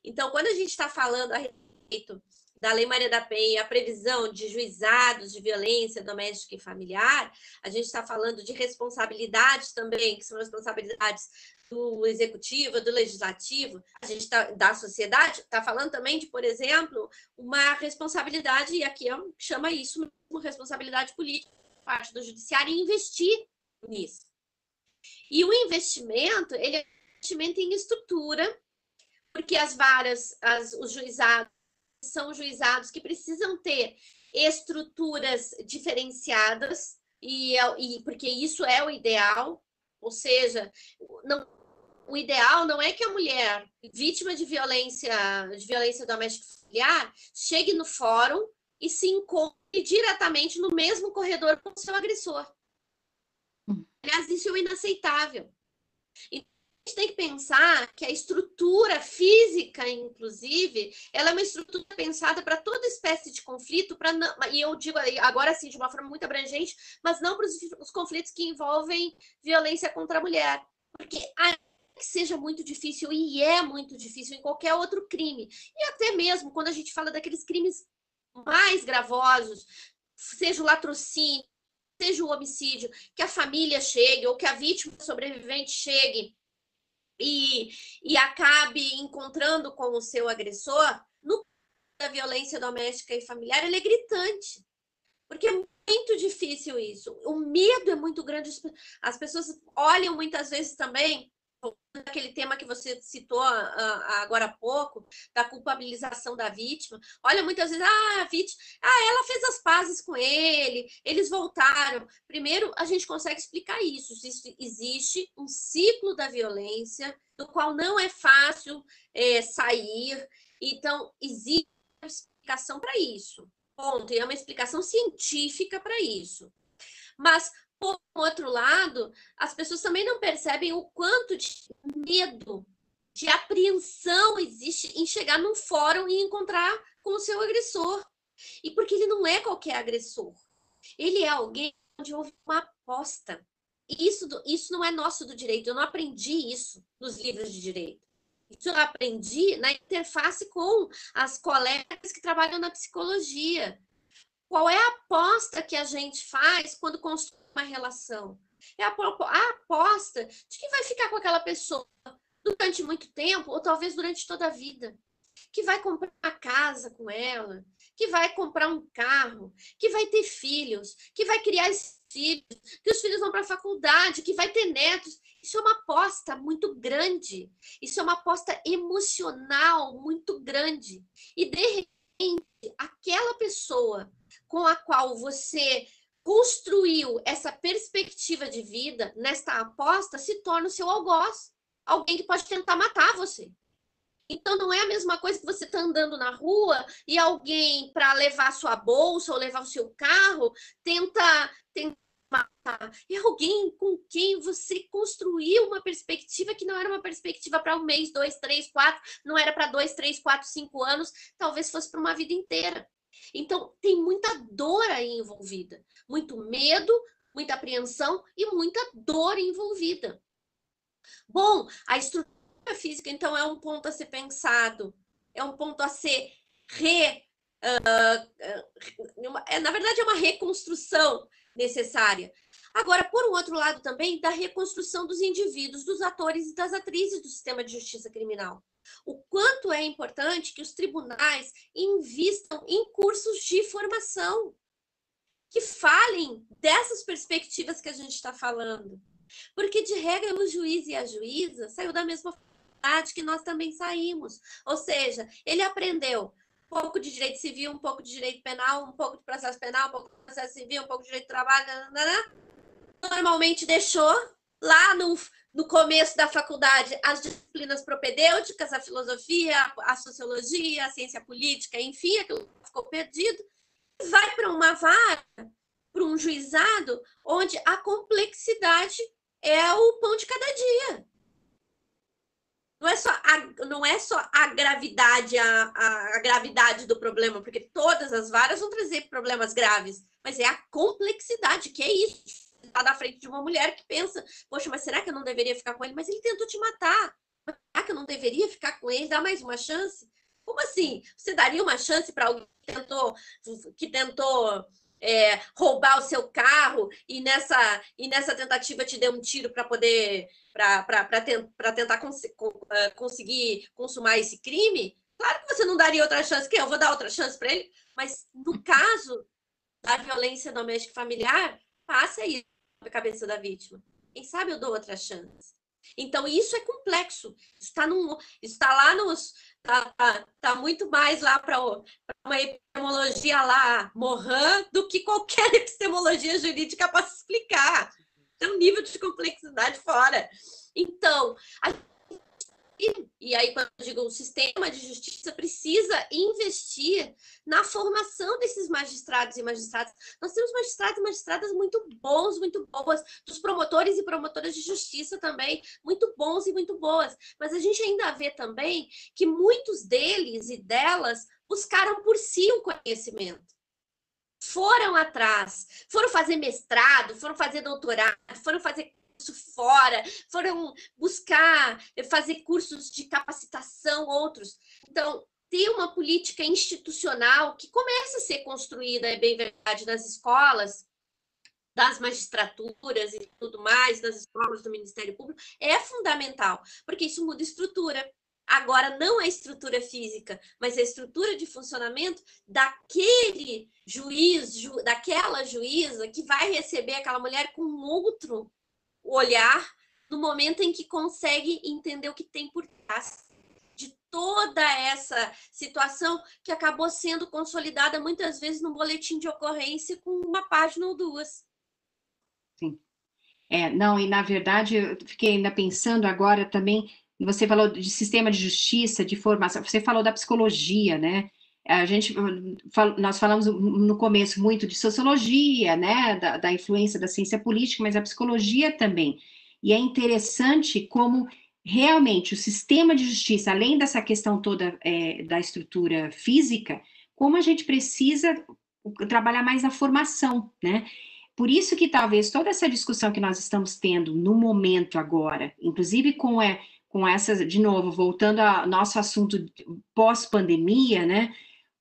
Então, quando a gente está falando a respeito da Lei Maria da Penha, a previsão de juizados de violência doméstica e familiar, a gente está falando de responsabilidades também, que são responsabilidades do executivo, do legislativo, a gente tá, da sociedade, está falando também de, por exemplo, uma responsabilidade, e aqui é chama isso uma responsabilidade política parte do judiciário investir nisso. E o investimento, ele é investimento em estrutura, porque as varas, as, os juizados são juizados que precisam ter estruturas diferenciadas, e, é e porque isso é o ideal, ou seja, não o ideal não é que a mulher vítima de violência, de violência doméstica familiar chegue no fórum e se encontre diretamente no mesmo corredor com o seu agressor. Hum. Aliás, isso é inaceitável. Então, gente tem que pensar que a estrutura física, inclusive, ela é uma estrutura pensada para toda espécie de conflito, para e eu digo agora assim de uma forma muito abrangente, mas não para os conflitos que envolvem violência contra a mulher, porque que seja muito difícil e é muito difícil em qualquer outro crime e até mesmo quando a gente fala daqueles crimes mais gravosos, seja o latrocínio, seja o homicídio, que a família chegue ou que a vítima sobrevivente chegue e, e acabe encontrando com o seu agressor, no da violência doméstica e familiar, ele é gritante. Porque é muito difícil isso. O medo é muito grande. As pessoas olham muitas vezes também aquele tema que você citou uh, agora há pouco, da culpabilização da vítima. Olha, muitas vezes, ah, a vítima, ah, ela fez as pazes com ele, eles voltaram. Primeiro, a gente consegue explicar isso. Existe, existe um ciclo da violência, do qual não é fácil é, sair. Então, existe uma explicação para isso. Ponto. E é uma explicação científica para isso. Mas por outro lado, as pessoas também não percebem o quanto de medo, de apreensão existe em chegar num fórum e encontrar com o seu agressor. E porque ele não é qualquer agressor. Ele é alguém onde houve uma aposta. E isso, isso não é nosso do direito. Eu não aprendi isso nos livros de direito. Isso eu aprendi na interface com as colegas que trabalham na psicologia. Qual é a aposta que a gente faz quando constrói uma relação. É a, a aposta de que vai ficar com aquela pessoa durante muito tempo, ou talvez durante toda a vida. Que vai comprar uma casa com ela, que vai comprar um carro, que vai ter filhos, que vai criar filhos, que os filhos vão para a faculdade, que vai ter netos. Isso é uma aposta muito grande. Isso é uma aposta emocional muito grande. E de repente, aquela pessoa com a qual você construiu essa perspectiva de vida nesta aposta se torna o seu algoz. Alguém que pode tentar matar você. Então não é a mesma coisa que você está andando na rua e alguém para levar sua bolsa ou levar o seu carro tenta, tenta matar. É alguém com quem você construiu uma perspectiva que não era uma perspectiva para um mês, dois, três, quatro, não era para dois, três, quatro, cinco anos, talvez fosse para uma vida inteira. Então, tem muita dor aí envolvida, muito medo, muita apreensão e muita dor envolvida. Bom, a estrutura física, então, é um ponto a ser pensado, é um ponto a ser re. Uh, uh, é, na verdade, é uma reconstrução necessária. Agora, por um outro lado, também da reconstrução dos indivíduos, dos atores e das atrizes do sistema de justiça criminal o quanto é importante que os tribunais invistam em cursos de formação que falem dessas perspectivas que a gente está falando. Porque, de regra, o juiz e a juíza saiu da mesma faculdade que nós também saímos. Ou seja, ele aprendeu um pouco de direito civil, um pouco de direito penal, um pouco de processo penal, um pouco de processo civil, um pouco de direito de trabalho, normalmente deixou lá no, no começo da faculdade as disciplinas propedêuticas, a filosofia, a sociologia, a ciência política, enfim, aquilo ficou perdido, vai para uma vara, para um juizado, onde a complexidade é o pão de cada dia. Não é só a, não é só a gravidade, a, a, a gravidade do problema, porque todas as varas vão trazer problemas graves, mas é a complexidade, que é isso tá na frente de uma mulher que pensa, poxa, mas será que eu não deveria ficar com ele? Mas ele tentou te matar. Será que eu não deveria ficar com ele? Dá mais uma chance? Como assim? Você daria uma chance para alguém que tentou, que tentou é, roubar o seu carro e nessa, e nessa tentativa te deu um tiro para poder para tentar cons é, conseguir consumar esse crime? Claro que você não daria outra chance, que eu vou dar outra chance para ele, mas no caso da violência doméstica familiar, passa isso a cabeça da vítima. Quem sabe eu dou outra chance. Então, isso é complexo. Está, está lá nos. Está tá, tá muito mais lá para uma epistemologia lá, Mohan, do que qualquer epistemologia jurídica se explicar. Tem um nível de complexidade fora. Então, a e aí quando eu digo o sistema de justiça precisa investir na formação desses magistrados e magistradas. Nós temos magistrados e magistradas muito bons, muito boas, dos promotores e promotoras de justiça também, muito bons e muito boas. Mas a gente ainda vê também que muitos deles e delas buscaram por si o conhecimento foram atrás, foram fazer mestrado, foram fazer doutorado, foram fazer fora, foram buscar fazer cursos de capacitação, outros. Então, ter uma política institucional que começa a ser construída, é bem verdade, nas escolas, das magistraturas e tudo mais, das escolas do Ministério Público, é fundamental, porque isso muda estrutura. Agora, não a estrutura física, mas a estrutura de funcionamento daquele juiz, ju, daquela juíza que vai receber aquela mulher com outro olhar no momento em que consegue entender o que tem por trás de toda essa situação que acabou sendo consolidada muitas vezes no boletim de ocorrência com uma página ou duas. Sim. É, não, e na verdade eu fiquei ainda pensando agora também, você falou de sistema de justiça, de formação, você falou da psicologia, né? A gente, nós falamos no começo muito de sociologia, né, da, da, influência da ciência política, mas a psicologia também. E é interessante como realmente o sistema de justiça, além dessa questão toda é, da estrutura física, como a gente precisa trabalhar mais na formação, né? Por isso que talvez toda essa discussão que nós estamos tendo no momento agora, inclusive com, é, com essa, de novo, voltando ao nosso assunto pós-pandemia, né?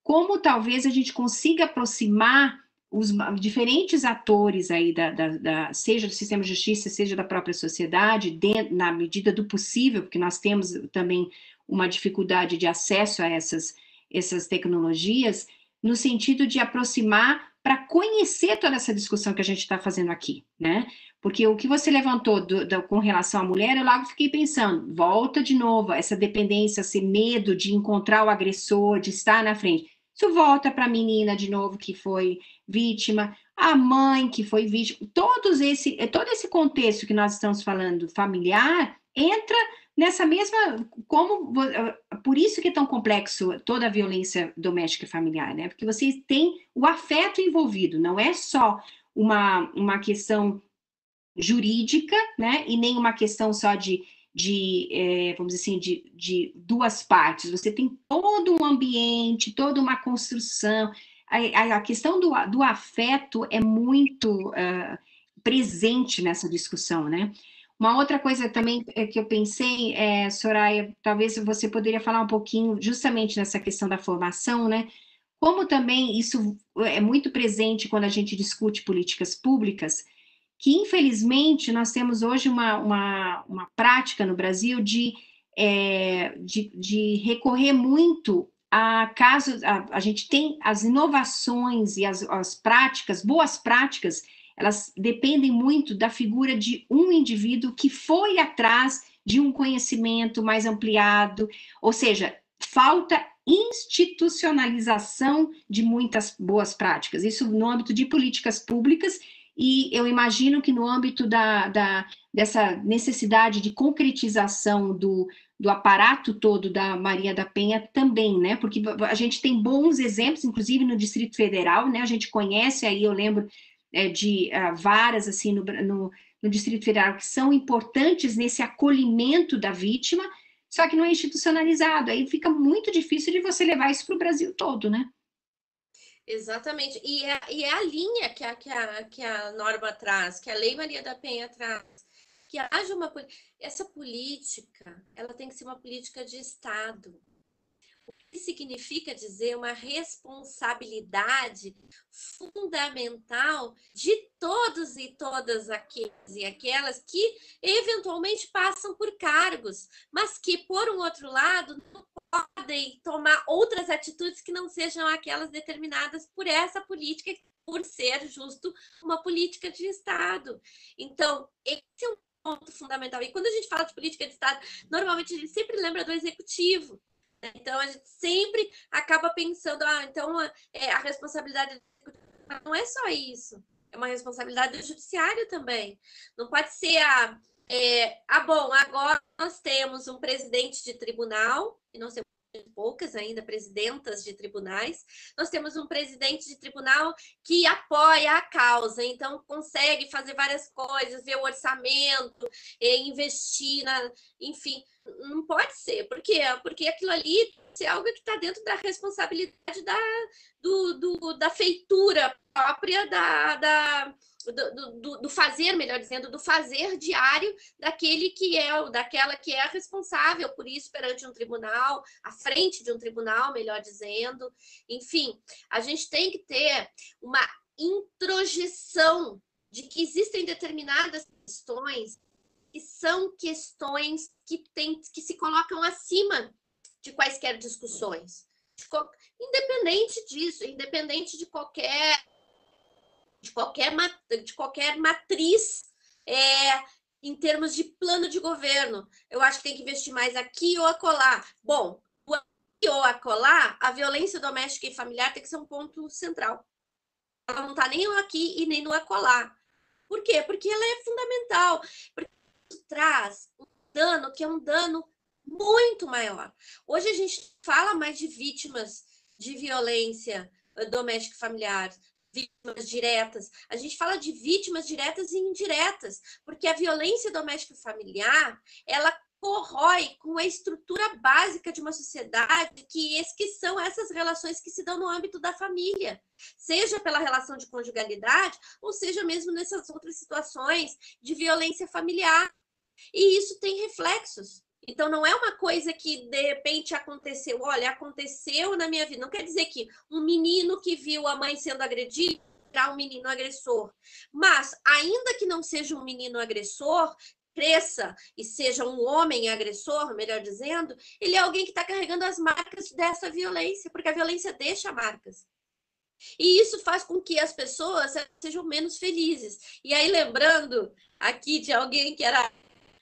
Como talvez a gente consiga aproximar os diferentes atores aí, da, da, da, seja do sistema de justiça, seja da própria sociedade, de, na medida do possível, porque nós temos também uma dificuldade de acesso a essas, essas tecnologias, no sentido de aproximar para conhecer toda essa discussão que a gente está fazendo aqui, né? Porque o que você levantou do, do, com relação à mulher, eu logo fiquei pensando, volta de novo, essa dependência, esse medo de encontrar o agressor, de estar na frente. Isso volta para a menina de novo que foi vítima, a mãe que foi vítima, todos esse, todo esse contexto que nós estamos falando familiar entra nessa mesma como por isso que é tão complexo toda a violência doméstica e familiar, né? Porque você tem o afeto envolvido, não é só uma, uma questão jurídica, né? E nem uma questão só de de, é, vamos dizer assim, de, de, duas partes. Você tem todo um ambiente, toda uma construção. A, a questão do, do, afeto é muito uh, presente nessa discussão, né? Uma outra coisa também é, que eu pensei, é, Soraya, talvez você poderia falar um pouquinho justamente nessa questão da formação, né? Como também isso é muito presente quando a gente discute políticas públicas, que infelizmente nós temos hoje uma, uma, uma prática no Brasil de, é, de, de, recorrer muito a casos, a, a, gente tem as inovações e as, as práticas, boas práticas, elas dependem muito da figura de um indivíduo que foi atrás de um conhecimento mais ampliado, ou seja, falta institucionalização de muitas boas práticas, isso no âmbito de políticas públicas e eu imagino que no âmbito da, da, dessa necessidade de concretização do, do aparato todo da Maria da Penha também, né? Porque a gente tem bons exemplos, inclusive no Distrito Federal, né? A gente conhece aí, eu lembro é, de uh, varas assim no, no, no Distrito Federal que são importantes nesse acolhimento da vítima, só que não é institucionalizado. Aí fica muito difícil de você levar isso para o Brasil todo, né? Exatamente. E é, e é a linha que a, que, a, que a norma traz, que a Lei Maria da Penha traz. Que haja uma. Essa política, ela tem que ser uma política de Estado. O que significa dizer uma responsabilidade fundamental de todos e todas aqueles e aquelas que eventualmente passam por cargos, mas que, por um outro lado, não podem tomar outras atitudes que não sejam aquelas determinadas por essa política, por ser justo uma política de Estado. Então, esse é um ponto fundamental. E quando a gente fala de política de Estado, normalmente a gente sempre lembra do executivo. Né? Então, a gente sempre acaba pensando, ah, então é, a responsabilidade não é só isso, é uma responsabilidade do judiciário também. Não pode ser a É, ah, bom, agora nós temos um presidente de tribunal, e nós temos poucas ainda presidentas de tribunais. Nós temos um presidente de tribunal que apoia a causa, então consegue fazer várias coisas, ver o orçamento, investir na, enfim, não pode ser. Por quê? Porque aquilo ali é algo que está dentro da responsabilidade da, do, do, da feitura própria da, da do, do, do, fazer, melhor dizendo, do fazer diário daquele que é, daquela que é responsável por isso perante um tribunal, à frente de um tribunal, melhor dizendo. Enfim, a gente tem que ter uma introjeção de que existem determinadas questões são questões que, tem, que se colocam acima de quaisquer discussões. Independente disso, independente de qualquer de qualquer, de qualquer matriz é, em termos de plano de governo. Eu acho que tem que investir mais aqui ou acolá. Bom, o aqui ou acolá, a violência doméstica e familiar tem que ser um ponto central. Ela não está nem aqui e nem no acolá. Por quê? Porque ela é fundamental. Porque traz um dano que é um dano muito maior. Hoje a gente fala mais de vítimas de violência doméstica e familiar, vítimas diretas. A gente fala de vítimas diretas e indiretas, porque a violência doméstica familiar, ela corrói com a estrutura básica de uma sociedade, que, que são essas relações que se dão no âmbito da família, seja pela relação de conjugalidade, ou seja mesmo nessas outras situações de violência familiar. E isso tem reflexos. Então, não é uma coisa que de repente aconteceu. Olha, aconteceu na minha vida. Não quer dizer que um menino que viu a mãe sendo agredida será um menino agressor. Mas, ainda que não seja um menino agressor, cresça e seja um homem agressor, melhor dizendo, ele é alguém que está carregando as marcas dessa violência, porque a violência deixa marcas. E isso faz com que as pessoas sejam menos felizes. E aí, lembrando aqui de alguém que era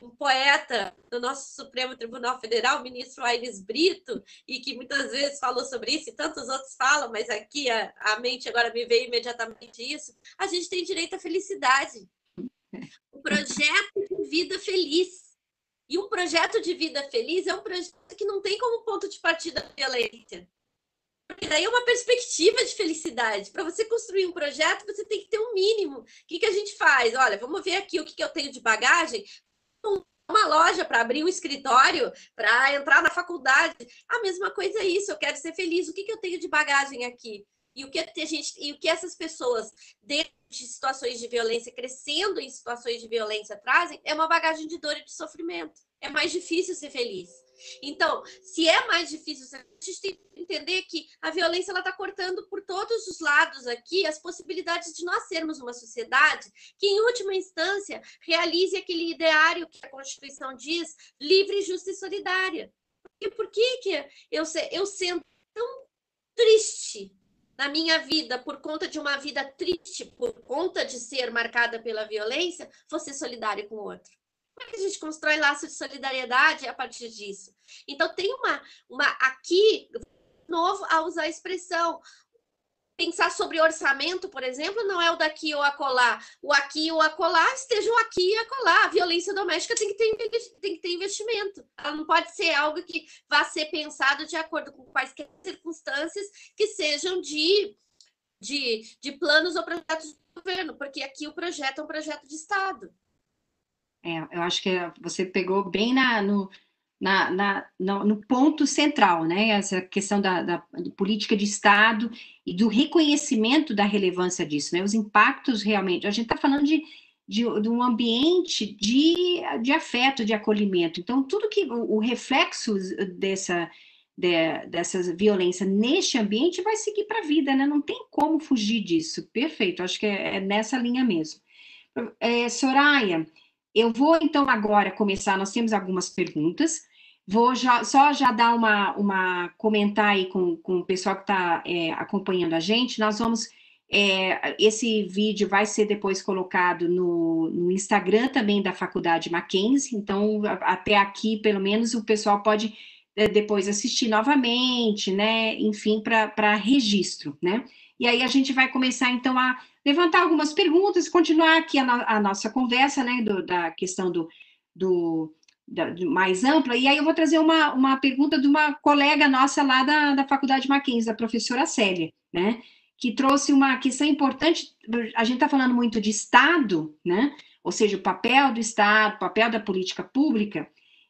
um poeta do nosso Supremo Tribunal Federal, o ministro Aires Brito, e que muitas vezes falou sobre isso, e tantos outros falam, mas aqui a, a mente agora me veio imediatamente isso. A gente tem direito à felicidade. O projeto de vida feliz. E um projeto de vida feliz é um projeto que não tem como ponto de partida a violência. Porque daí é uma perspectiva de felicidade. Para você construir um projeto, você tem que ter um mínimo. O que, que a gente faz? Olha, vamos ver aqui o que, que eu tenho de bagagem uma loja, para abrir um escritório, para entrar na faculdade. A mesma coisa é isso, eu quero ser feliz. O que, que eu tenho de bagagem aqui? E o que a gente, e o que essas pessoas dentro de situações de violência, crescendo em situações de violência, trazem é uma bagagem de dor e de sofrimento. É mais difícil ser feliz. Então, se é mais difícil, a gente tem que entender que a violência está cortando por todos os lados aqui as possibilidades de nós sermos uma sociedade que, em última instância, realize aquele ideário que a Constituição diz, livre, justa e solidária. E por que, que eu, eu sendo tão triste na minha vida por conta de uma vida triste, por conta de ser marcada pela violência, ser solidária com o outro? Como é que a gente constrói laço de solidariedade a partir disso? Então, tem uma, uma aqui, novo, a usar a expressão. Pensar sobre orçamento, por exemplo, não é o daqui ou acolá. O aqui ou acolá estejam aqui e acolá. A violência doméstica tem que, ter, tem que ter investimento. Ela não pode ser algo que vá ser pensado de acordo com quaisquer circunstâncias que sejam de, de, de planos ou projetos do governo, porque aqui o projeto é um projeto de Estado. É, eu acho que você pegou bem na, no, na, na, no, ponto central, né? Essa questão da, da política de Estado e do reconhecimento da relevância disso, né? Os impactos realmente. A gente está falando de, de, de, um ambiente de, de afeto, de acolhimento. Então, tudo que o, o reflexo dessa, de, dessa violência neste ambiente vai seguir para a vida, né? Não tem como fugir disso. Perfeito, acho que é, é nessa linha mesmo. É, Soraya, eu vou, então, agora começar, nós temos algumas perguntas, vou já, só já dar uma, uma comentar aí com, com o pessoal que está é, acompanhando a gente, nós vamos, é, esse vídeo vai ser depois colocado no, no Instagram também da Faculdade Mackenzie, então, até aqui, pelo menos, o pessoal pode é, depois assistir novamente, né, enfim, para registro, né, e aí a gente vai começar, então, a levantar algumas perguntas, continuar aqui a, no, a nossa conversa, né, do, da questão do, do, da, mais ampla, e aí eu vou trazer uma, uma pergunta de uma colega nossa lá da, da Faculdade Mackenzie, da professora Célia, né? Que trouxe uma questão importante. A gente está falando muito de Estado, né? Ou seja, o papel do Estado, o papel da política pública,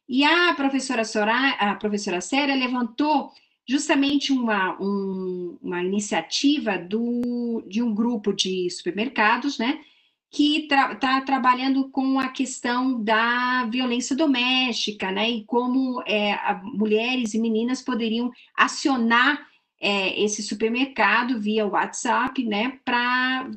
e a professora Soraya, a professora Célia levantou justamente uma, um, uma iniciativa do, de um grupo de supermercados, né? que está tra trabalhando com a questão da violência doméstica, né? E como é, mulheres e meninas poderiam acionar é, esse supermercado via WhatsApp, né? Para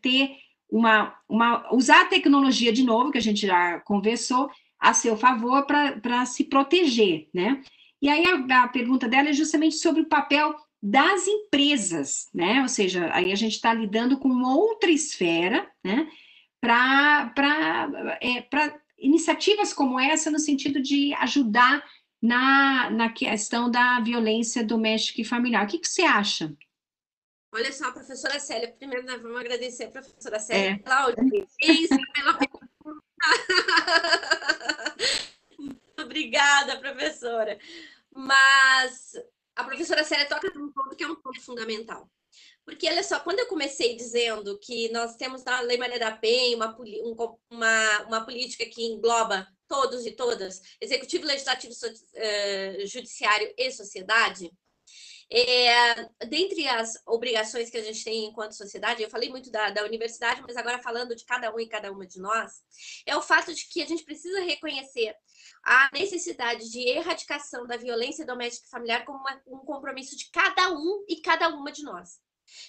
ter uma, uma. usar a tecnologia de novo, que a gente já conversou, a seu favor para se proteger, né? E aí a, a pergunta dela é justamente sobre o papel das empresas, né? Ou seja, aí a gente está lidando com outra esfera, né? Para é, iniciativas como essa, no sentido de ajudar na, na questão da violência doméstica e familiar. O que, que você acha? Olha só, professora Célia, primeiro nós vamos agradecer a professora Célia é. pela audiência, pela Obrigada, professora. Mas a professora Célia toca num ponto que é um ponto fundamental. Porque, olha só, quando eu comecei dizendo que nós temos na Lei Maria da Penha uma, uma, uma política que engloba todos e todas, executivo, legislativo, uh, judiciário e sociedade, é, dentre as obrigações que a gente tem enquanto sociedade, eu falei muito da, da universidade, mas agora falando de cada um e cada uma de nós, é o fato de que a gente precisa reconhecer a necessidade de erradicação da violência doméstica e familiar como uma, um compromisso de cada um e cada uma de nós.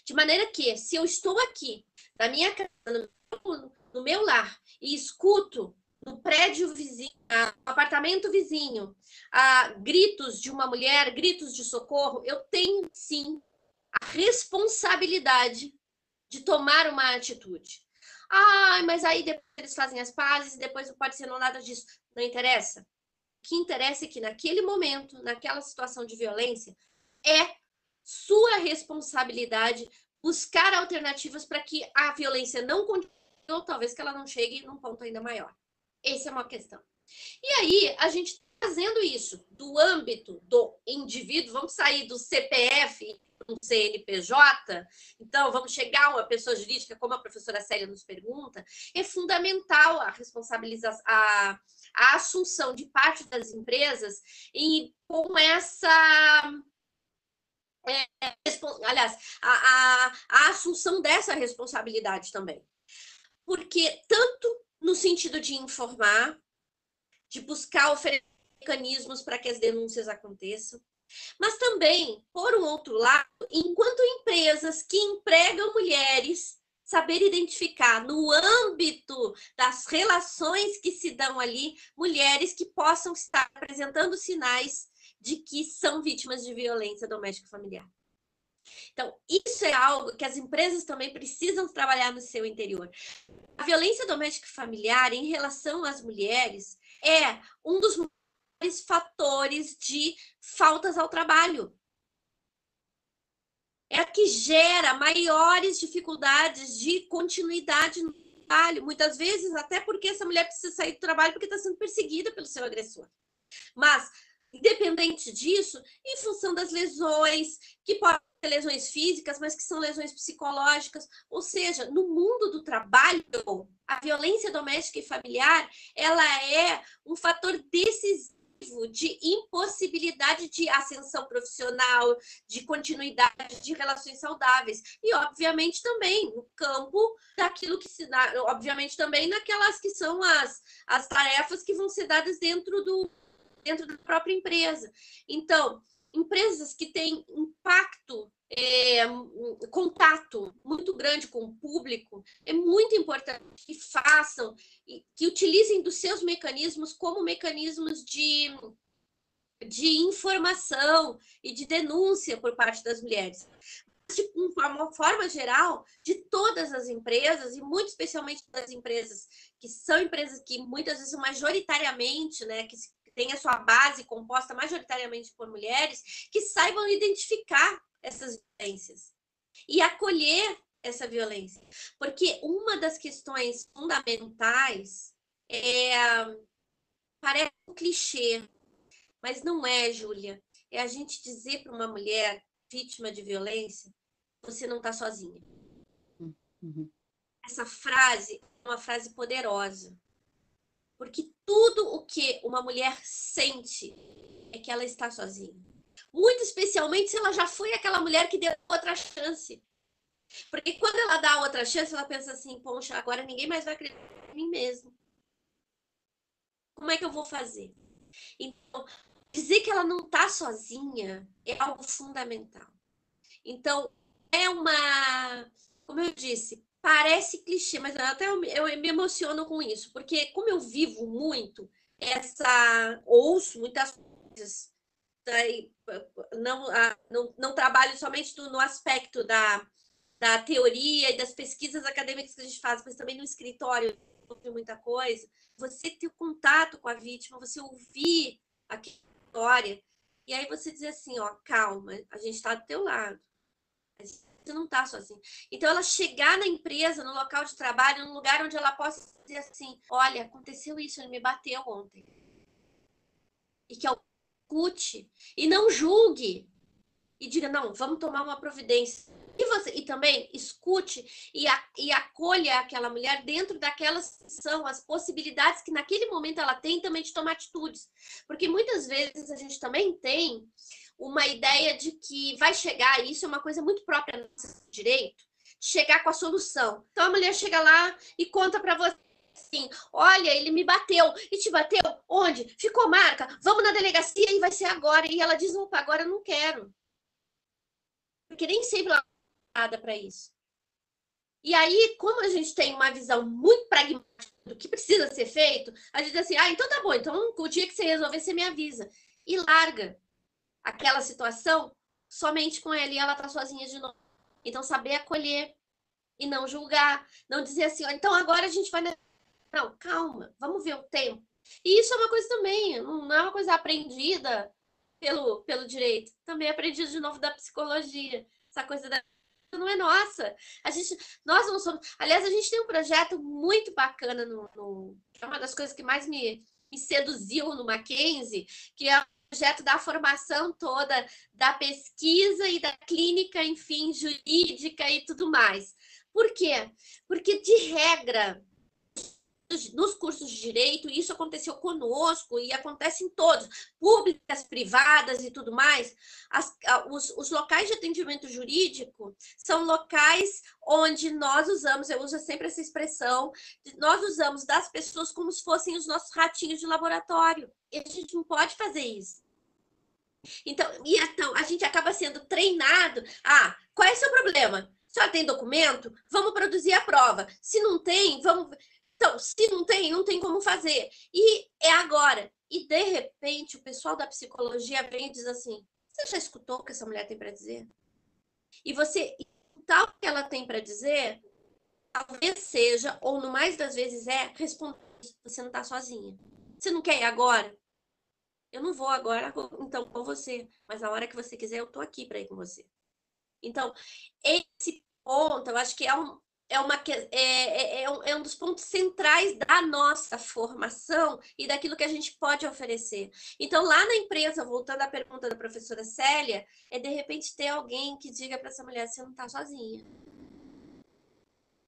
De maneira que, se eu estou aqui, na minha casa, no, no meu lar, e escuto no prédio vizinho, no apartamento vizinho, gritos de uma mulher, gritos de socorro, eu tenho sim a responsabilidade de tomar uma atitude. Ah, mas aí depois eles fazem as pazes depois não pode ser não nada disso. Não interessa. O que interessa é que naquele momento, naquela situação de violência, é sua responsabilidade buscar alternativas para que a violência não continue ou talvez que ela não chegue num ponto ainda maior. Essa é uma questão. E aí, a gente tá fazendo isso do âmbito do indivíduo, vamos sair do CPF um CNPJ, então vamos chegar a uma pessoa jurídica, como a professora Célia nos pergunta, é fundamental a responsabilização, a, a assunção de parte das empresas e com essa é, aliás, a, a, a assunção dessa responsabilidade também. Porque tanto no sentido de informar, de buscar oferecer mecanismos para que as denúncias aconteçam, mas também, por um outro lado, enquanto empresas que empregam mulheres, saber identificar no âmbito das relações que se dão ali, mulheres que possam estar apresentando sinais de que são vítimas de violência doméstica familiar. Então, isso é algo que as empresas também precisam trabalhar no seu interior. A violência doméstica familiar em relação às mulheres é um dos fatores de faltas ao trabalho. É a que gera maiores dificuldades de continuidade no trabalho, muitas vezes até porque essa mulher precisa sair do trabalho porque está sendo perseguida pelo seu agressor. Mas, independente disso, em função das lesões, que podem lesões físicas, mas que são lesões psicológicas. Ou seja, no mundo do trabalho, a violência doméstica e familiar, ela é um fator decisivo de impossibilidade de ascensão profissional, de continuidade de relações saudáveis. E, obviamente, também no campo daquilo que se dá, obviamente, também naquelas que são as, as tarefas que vão ser dadas dentro do dentro da própria empresa. Então, empresas que têm impacto, é, contato muito grande com o público, é muito importante que façam, que utilizem dos seus mecanismos como mecanismos de, de informação e de denúncia por parte das mulheres. De uma forma geral, de todas as empresas, e muito especialmente das empresas que são empresas que muitas vezes majoritariamente, né, que tem a sua base composta majoritariamente por mulheres, que saibam identificar essas violências e acolher essa violência. Porque uma das questões fundamentais é parece um clichê, mas não é, Júlia. É a gente dizer para uma mulher vítima de violência: você não está sozinha. Uhum. Essa frase é uma frase poderosa. Porque tudo o que uma mulher sente é que ela está sozinha. Muito especialmente se ela já foi aquela mulher que deu outra chance. Porque quando ela dá outra chance, ela pensa assim: poxa, agora ninguém mais vai acreditar em mim mesmo. Como é que eu vou fazer? Então, dizer que ela não está sozinha é algo fundamental. Então, é uma, como eu disse, parece clichê, mas até eu, eu me emociono com isso, porque como eu vivo muito essa, ouço muitas coisas, daí, não, não, não trabalho somente no aspecto da, da teoria e das pesquisas acadêmicas que a gente faz, mas também no escritório, muita coisa. Você ter contato com a vítima, você ouvir a história, e aí você dizer assim, ó, calma, a gente está do teu lado. Você não está sozinho. Então, ela chegar na empresa, no local de trabalho, num lugar onde ela possa dizer assim: olha, aconteceu isso, ele me bateu ontem. E que escute. E não julgue. E diga: não, vamos tomar uma providência. E, você, e também escute e, a, e acolha aquela mulher dentro daquelas são as possibilidades que naquele momento ela tem também de tomar atitudes. Porque muitas vezes a gente também tem uma ideia de que vai chegar, isso é uma coisa muito própria do direito, chegar com a solução. Então a mulher chega lá e conta para você assim: olha, ele me bateu. E te bateu? Onde? Ficou marca? Vamos na delegacia e vai ser agora. E ela diz: opa, agora eu não quero. Porque nem sempre ela nada para isso. E aí, como a gente tem uma visão muito pragmática do que precisa ser feito, a gente diz assim: ah, então tá bom, então o dia que você resolver, você me avisa. E larga aquela situação somente com ela e ela tá sozinha de novo. Então, saber acolher e não julgar, não dizer assim, então agora a gente vai. Não, calma, vamos ver o tempo. E isso é uma coisa também, não é uma coisa aprendida pelo, pelo direito, também é aprendido de novo da psicologia. Essa coisa da não é nossa. A gente, nós não somos. Aliás, a gente tem um projeto muito bacana no, no é uma das coisas que mais me, me seduziu no Mackenzie, que é projeto da formação toda, da pesquisa e da clínica, enfim, jurídica e tudo mais. Por quê? Porque, de regra, nos cursos de direito, isso aconteceu conosco e acontece em todos, públicas, privadas e tudo mais. As, os, os, locais de atendimento jurídico são locais onde nós usamos, eu uso sempre essa expressão, nós usamos das pessoas como se fossem os nossos ratinhos de laboratório. E a gente não pode fazer isso. Então, e então, a gente acaba sendo treinado. Ah, qual é o seu problema? Só tem documento? Vamos produzir a prova. Se não tem, vamos. Então, se não tem, não tem como fazer. E é agora. E de repente, o pessoal da psicologia vem e diz assim: Você já escutou o que essa mulher tem para dizer? E você o que ela tem para dizer, talvez seja, ou no mais das vezes é, responder: Você não está sozinha. Você não quer ir agora? Eu não vou agora, então, com você, mas na hora que você quiser, eu tô aqui para ir com você. Então, esse ponto, eu acho que é um, é, uma, é, é, é, um, é um dos pontos centrais da nossa formação e daquilo que a gente pode oferecer. Então, lá na empresa, voltando à pergunta da professora Célia, é de repente ter alguém que diga para essa mulher: você não está sozinha.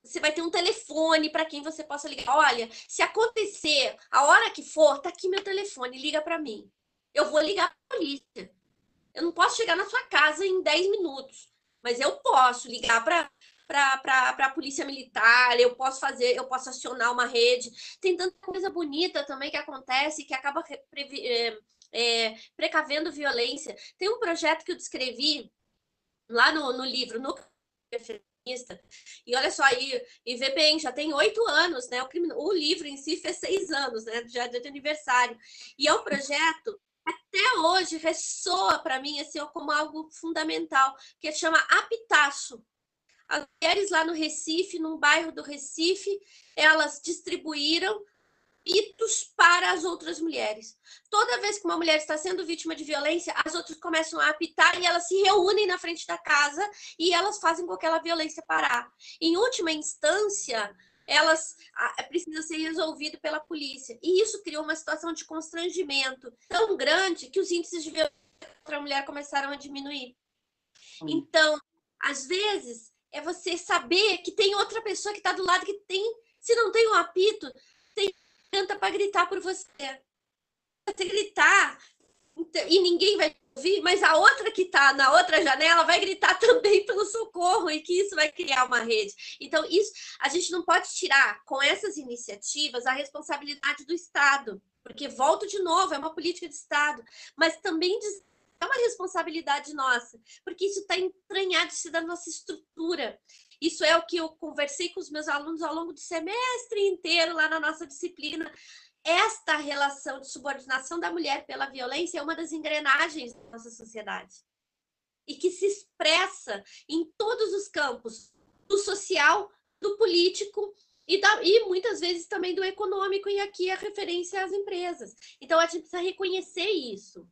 Você vai ter um telefone para quem você possa ligar. Olha, se acontecer, a hora que for, tá aqui meu telefone, liga para mim. Eu vou ligar para a polícia. Eu não posso chegar na sua casa em 10 minutos, mas eu posso ligar para para a polícia militar, eu posso fazer, eu posso acionar uma rede. Tem tanta coisa bonita também que acontece que acaba é, é, precavendo violência. Tem um projeto que eu descrevi lá no, no livro, no e olha só, e, e vê bem, já tem oito anos, né? O, o, livro em si fez seis anos, né? Já de aniversário. E é um projeto até hoje ressoa para mim assim como algo fundamental, que chama Apitaço. As mulheres lá no Recife, num bairro do Recife, elas distribuíram apitos para as outras mulheres. Toda vez que uma mulher está sendo vítima de violência, as outras começam a apitar e elas se reúnem na frente da casa e elas fazem com que aquela violência parar. Em última instância, elas precisam ser resolvidas pela polícia. E isso criou uma situação de constrangimento tão grande que os índices de violência contra a mulher começaram a diminuir. Então, às vezes, é você saber que tem outra pessoa que está do lado que tem, se não tem um apito, tem canta para gritar por você. Você gritar e ninguém vai ouvir, mas a outra que está na outra janela vai gritar também pelo socorro e que isso vai criar uma rede. Então, isso a gente não pode tirar com essas iniciativas a responsabilidade do Estado, porque volto de novo, é uma política de Estado, mas também é uma responsabilidade nossa, porque isso está entranhado isso da nossa estrutura. Isso é o que eu conversei com os meus alunos ao longo do semestre inteiro lá na nossa disciplina esta relação de subordinação da mulher pela violência é uma das engrenagens da nossa sociedade e que se expressa em todos os campos do social, do político e, da, e muitas vezes também do econômico, e aqui a referência às empresas. Então, a gente precisa reconhecer isso.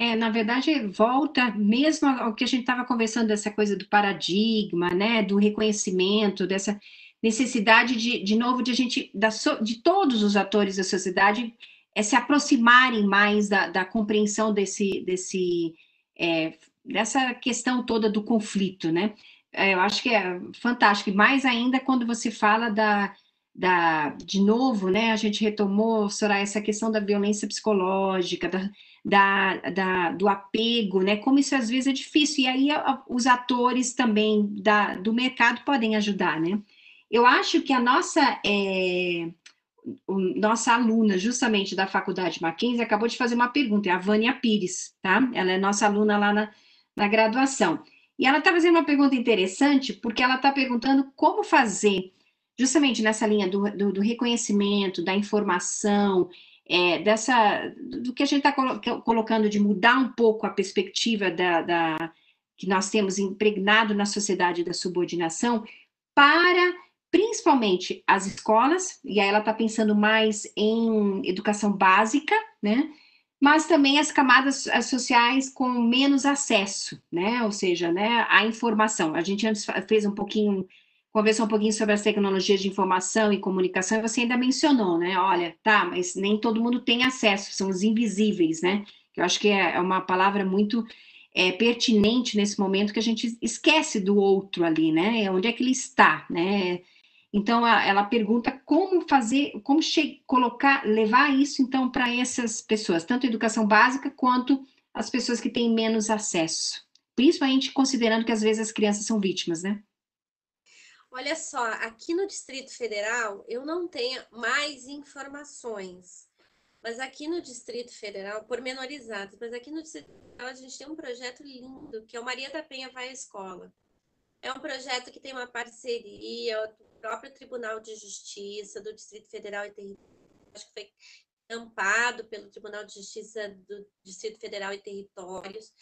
É, na verdade, volta mesmo ao que a gente estava conversando, dessa coisa do paradigma, né, do reconhecimento, dessa necessidade de, de novo, de a gente, da, de todos os atores da sociedade, é, se aproximarem mais da, da compreensão desse, desse, é, dessa questão toda do conflito, né? É, eu acho que é fantástico, e mais ainda quando você fala da, da, de novo, né, a gente retomou, Soraya, essa questão da violência psicológica, da, da, da, do apego, né, como isso às vezes é difícil, e aí a, os atores também da, do mercado podem ajudar, né, eu acho que a nossa, é, nossa aluna, justamente da Faculdade Mackenzie, acabou de fazer uma pergunta, é a Vânia Pires, tá? Ela é nossa aluna lá na, na graduação. E ela está fazendo uma pergunta interessante, porque ela está perguntando como fazer, justamente nessa linha do, do, do reconhecimento, da informação, é, dessa, do que a gente está colo colocando de mudar um pouco a perspectiva da, da, que nós temos impregnado na sociedade da subordinação, para principalmente as escolas, e aí ela está pensando mais em educação básica, né? Mas também as camadas sociais com menos acesso, né? Ou seja, né, a informação. A gente antes fez um pouquinho, conversou um pouquinho sobre as tecnologias de informação e comunicação, e você ainda mencionou, né? Olha, tá, mas nem todo mundo tem acesso, são os invisíveis, né? Eu acho que é, é uma palavra muito é, pertinente nesse momento que a gente esquece do outro ali, né? Onde é que ele está, né? Então, ela pergunta como fazer, como colocar, levar isso, então, para essas pessoas, tanto a educação básica quanto as pessoas que têm menos acesso. Principalmente considerando que, às vezes, as crianças são vítimas, né? Olha só, aqui no Distrito Federal, eu não tenho mais informações. Mas aqui no Distrito Federal, pormenorizados, mas aqui no Distrito Federal a gente tem um projeto lindo, que é o Maria da Penha Vai à Escola. É um projeto que tem uma parceria próprio Tribunal de Justiça do Distrito Federal e Território, acho que foi ampado pelo Tribunal de Justiça do Distrito Federal e Territórios.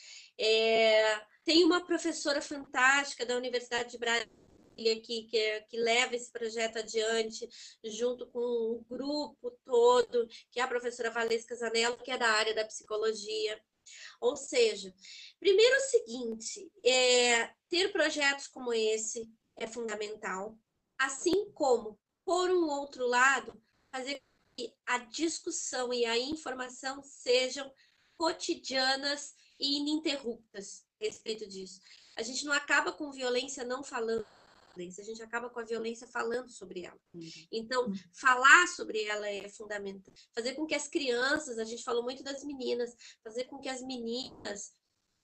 É, tem uma professora fantástica da Universidade de Brasília que, que, que, leva esse projeto adiante, junto com o grupo todo, que é a professora Valesca Zanello, que é da área da psicologia. Ou seja, primeiro o seguinte, é, ter projetos como esse é fundamental, assim como, por um outro lado, fazer que a discussão e a informação sejam cotidianas e ininterruptas a respeito disso. A gente não acaba com violência não falando violência, a gente acaba com a violência falando sobre ela. Uhum. Então, uhum. falar sobre ela é fundamental. Fazer com que as crianças, a gente falou muito das meninas, fazer com que as meninas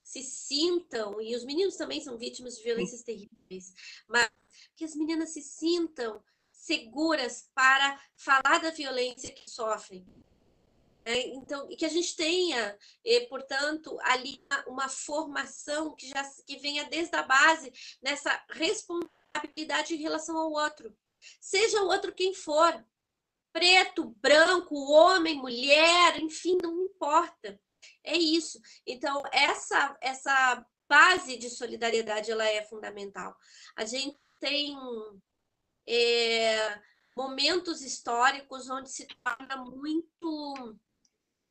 se sintam, e os meninos também são vítimas de violências terríveis, mas que as meninas se sintam seguras para falar da violência que sofrem. É, então, e que a gente tenha, e, portanto, ali uma formação que já que venha desde a base nessa responsabilidade em relação ao outro. Seja o outro quem for, preto, branco, homem, mulher, enfim, não importa. É isso. Então, essa essa base de solidariedade ela é fundamental. A gente tem é, momentos históricos onde se torna muito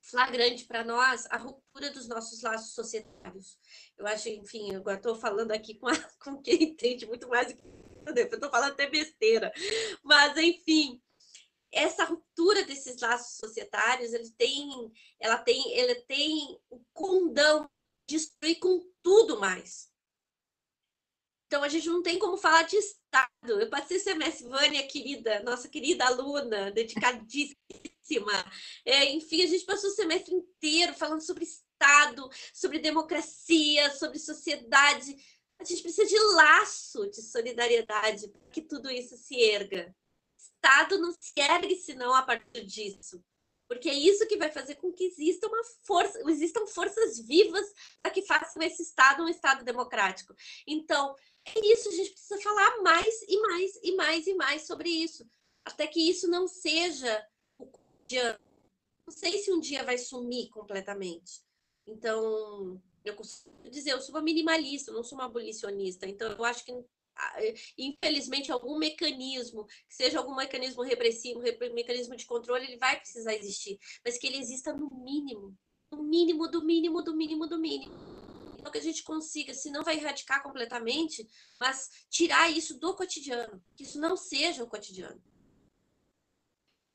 flagrante para nós a ruptura dos nossos laços societários. Eu acho, enfim, eu estou falando aqui com, a, com quem entende muito mais do que Eu estou falando até besteira. Mas, enfim, essa ruptura desses laços societários, ele tem, ela tem, ele tem o condão de destruir com tudo mais. Então, a gente não tem como falar de Estado. Eu passei semestre, Vânia, querida, nossa querida aluna, dedicadíssima. É, enfim, a gente passou o semestre inteiro falando sobre Estado, sobre democracia, sobre sociedade. A gente precisa de laço de solidariedade para que tudo isso se erga. Estado não se ergue senão a partir disso. Porque é isso que vai fazer com que exista uma força, existam forças vivas para que façam esse Estado um Estado democrático. Então, é isso, a gente precisa falar mais e mais e mais e mais sobre isso. Até que isso não seja Não sei se um dia vai sumir completamente. Então, eu costumo dizer, eu sou uma minimalista, não sou uma abolicionista. Então, eu acho que, infelizmente, algum mecanismo, que seja algum mecanismo repressivo, mecanismo de controle, ele vai precisar existir. Mas que ele exista no mínimo. No mínimo, do mínimo, do mínimo, do mínimo então, que a gente consiga, se não vai erradicar completamente, mas tirar isso do cotidiano, que isso não seja o cotidiano.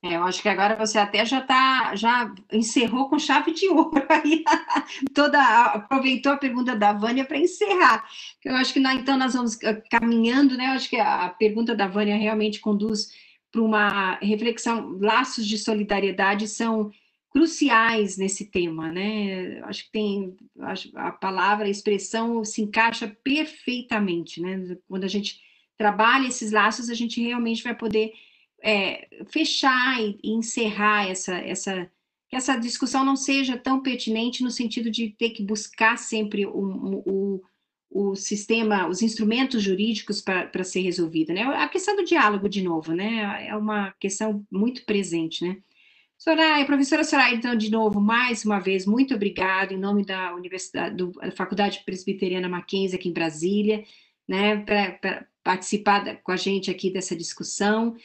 É, eu acho que agora você até já tá, já encerrou com chave de ouro aí, toda, aproveitou a pergunta da Vânia para encerrar. Eu acho que então nós vamos ah, caminhando, né? Eu acho que a pergunta da Vânia realmente conduz para uma reflexão, laços de solidariedade são cruciais nesse tema, né? Acho que tem a palavra, a expressão se encaixa perfeitamente, né? Quando a gente trabalha esses laços, a gente realmente vai poder é, fechar e, encerrar essa, essa, que essa discussão não seja tão pertinente no sentido de ter que buscar sempre o, o, o sistema, os instrumentos jurídicos para ser resolvida, né? A questão do diálogo, de novo, né? É uma questão muito presente, né? Soraya, professora Soraya, então, de novo, mais uma vez, muito obrigado em nome da Universidade, do, da Faculdade Presbiteriana Mackenzie aqui em Brasília, né, para participar da, com a gente aqui dessa discussão.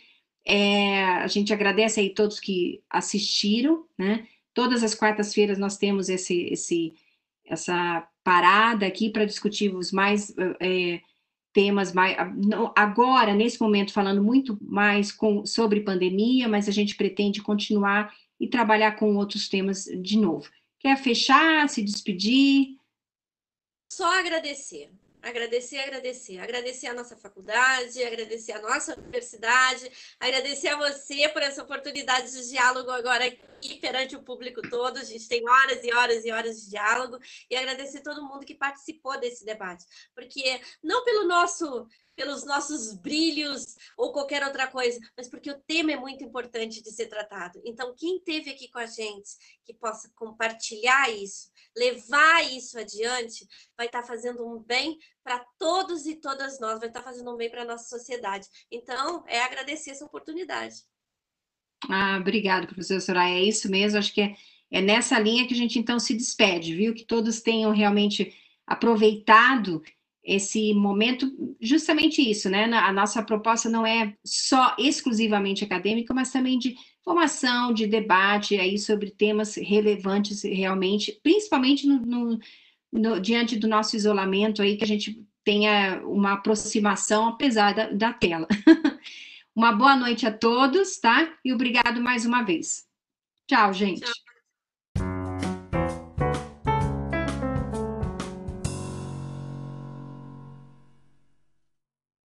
É, a gente agradece aí todos que assistiram, né? Todas as quartas-feiras nós temos esse, esse, essa parada aqui para discutir os mais é, temas mais agora nesse momento falando muito mais com, sobre pandemia, mas a gente pretende continuar e trabalhar com outros temas de novo. Quer fechar, se despedir? Só agradecer agradecer, agradecer, agradecer a nossa faculdade, agradecer a nossa universidade, agradecer a você por essa oportunidade de diálogo agora aqui perante o público todo. A gente tem horas e horas e horas de diálogo e agradecer todo mundo que participou desse debate, porque não pelo nosso pelos nossos brilhos ou qualquer outra coisa, mas porque o tema é muito importante de ser tratado. Então, quem esteve aqui com a gente, que possa compartilhar isso, levar isso adiante, vai estar tá fazendo um bem para todos e todas nós, vai estar tá fazendo um bem para a nossa sociedade. Então, é agradecer essa oportunidade. Ah, obrigada, professora Soraya. É isso mesmo, acho que é, é nessa linha que a gente então se despede, viu? Que todos tenham realmente aproveitado esse momento, justamente isso, né? A nossa proposta não é só exclusivamente acadêmica, mas também de formação, de debate aí sobre temas relevantes realmente, principalmente no, no, no, diante do nosso isolamento aí, que a gente tenha uma aproximação apesar da, da tela. uma boa noite a todos, tá? E obrigado mais uma vez. Tchau, gente. Tchau.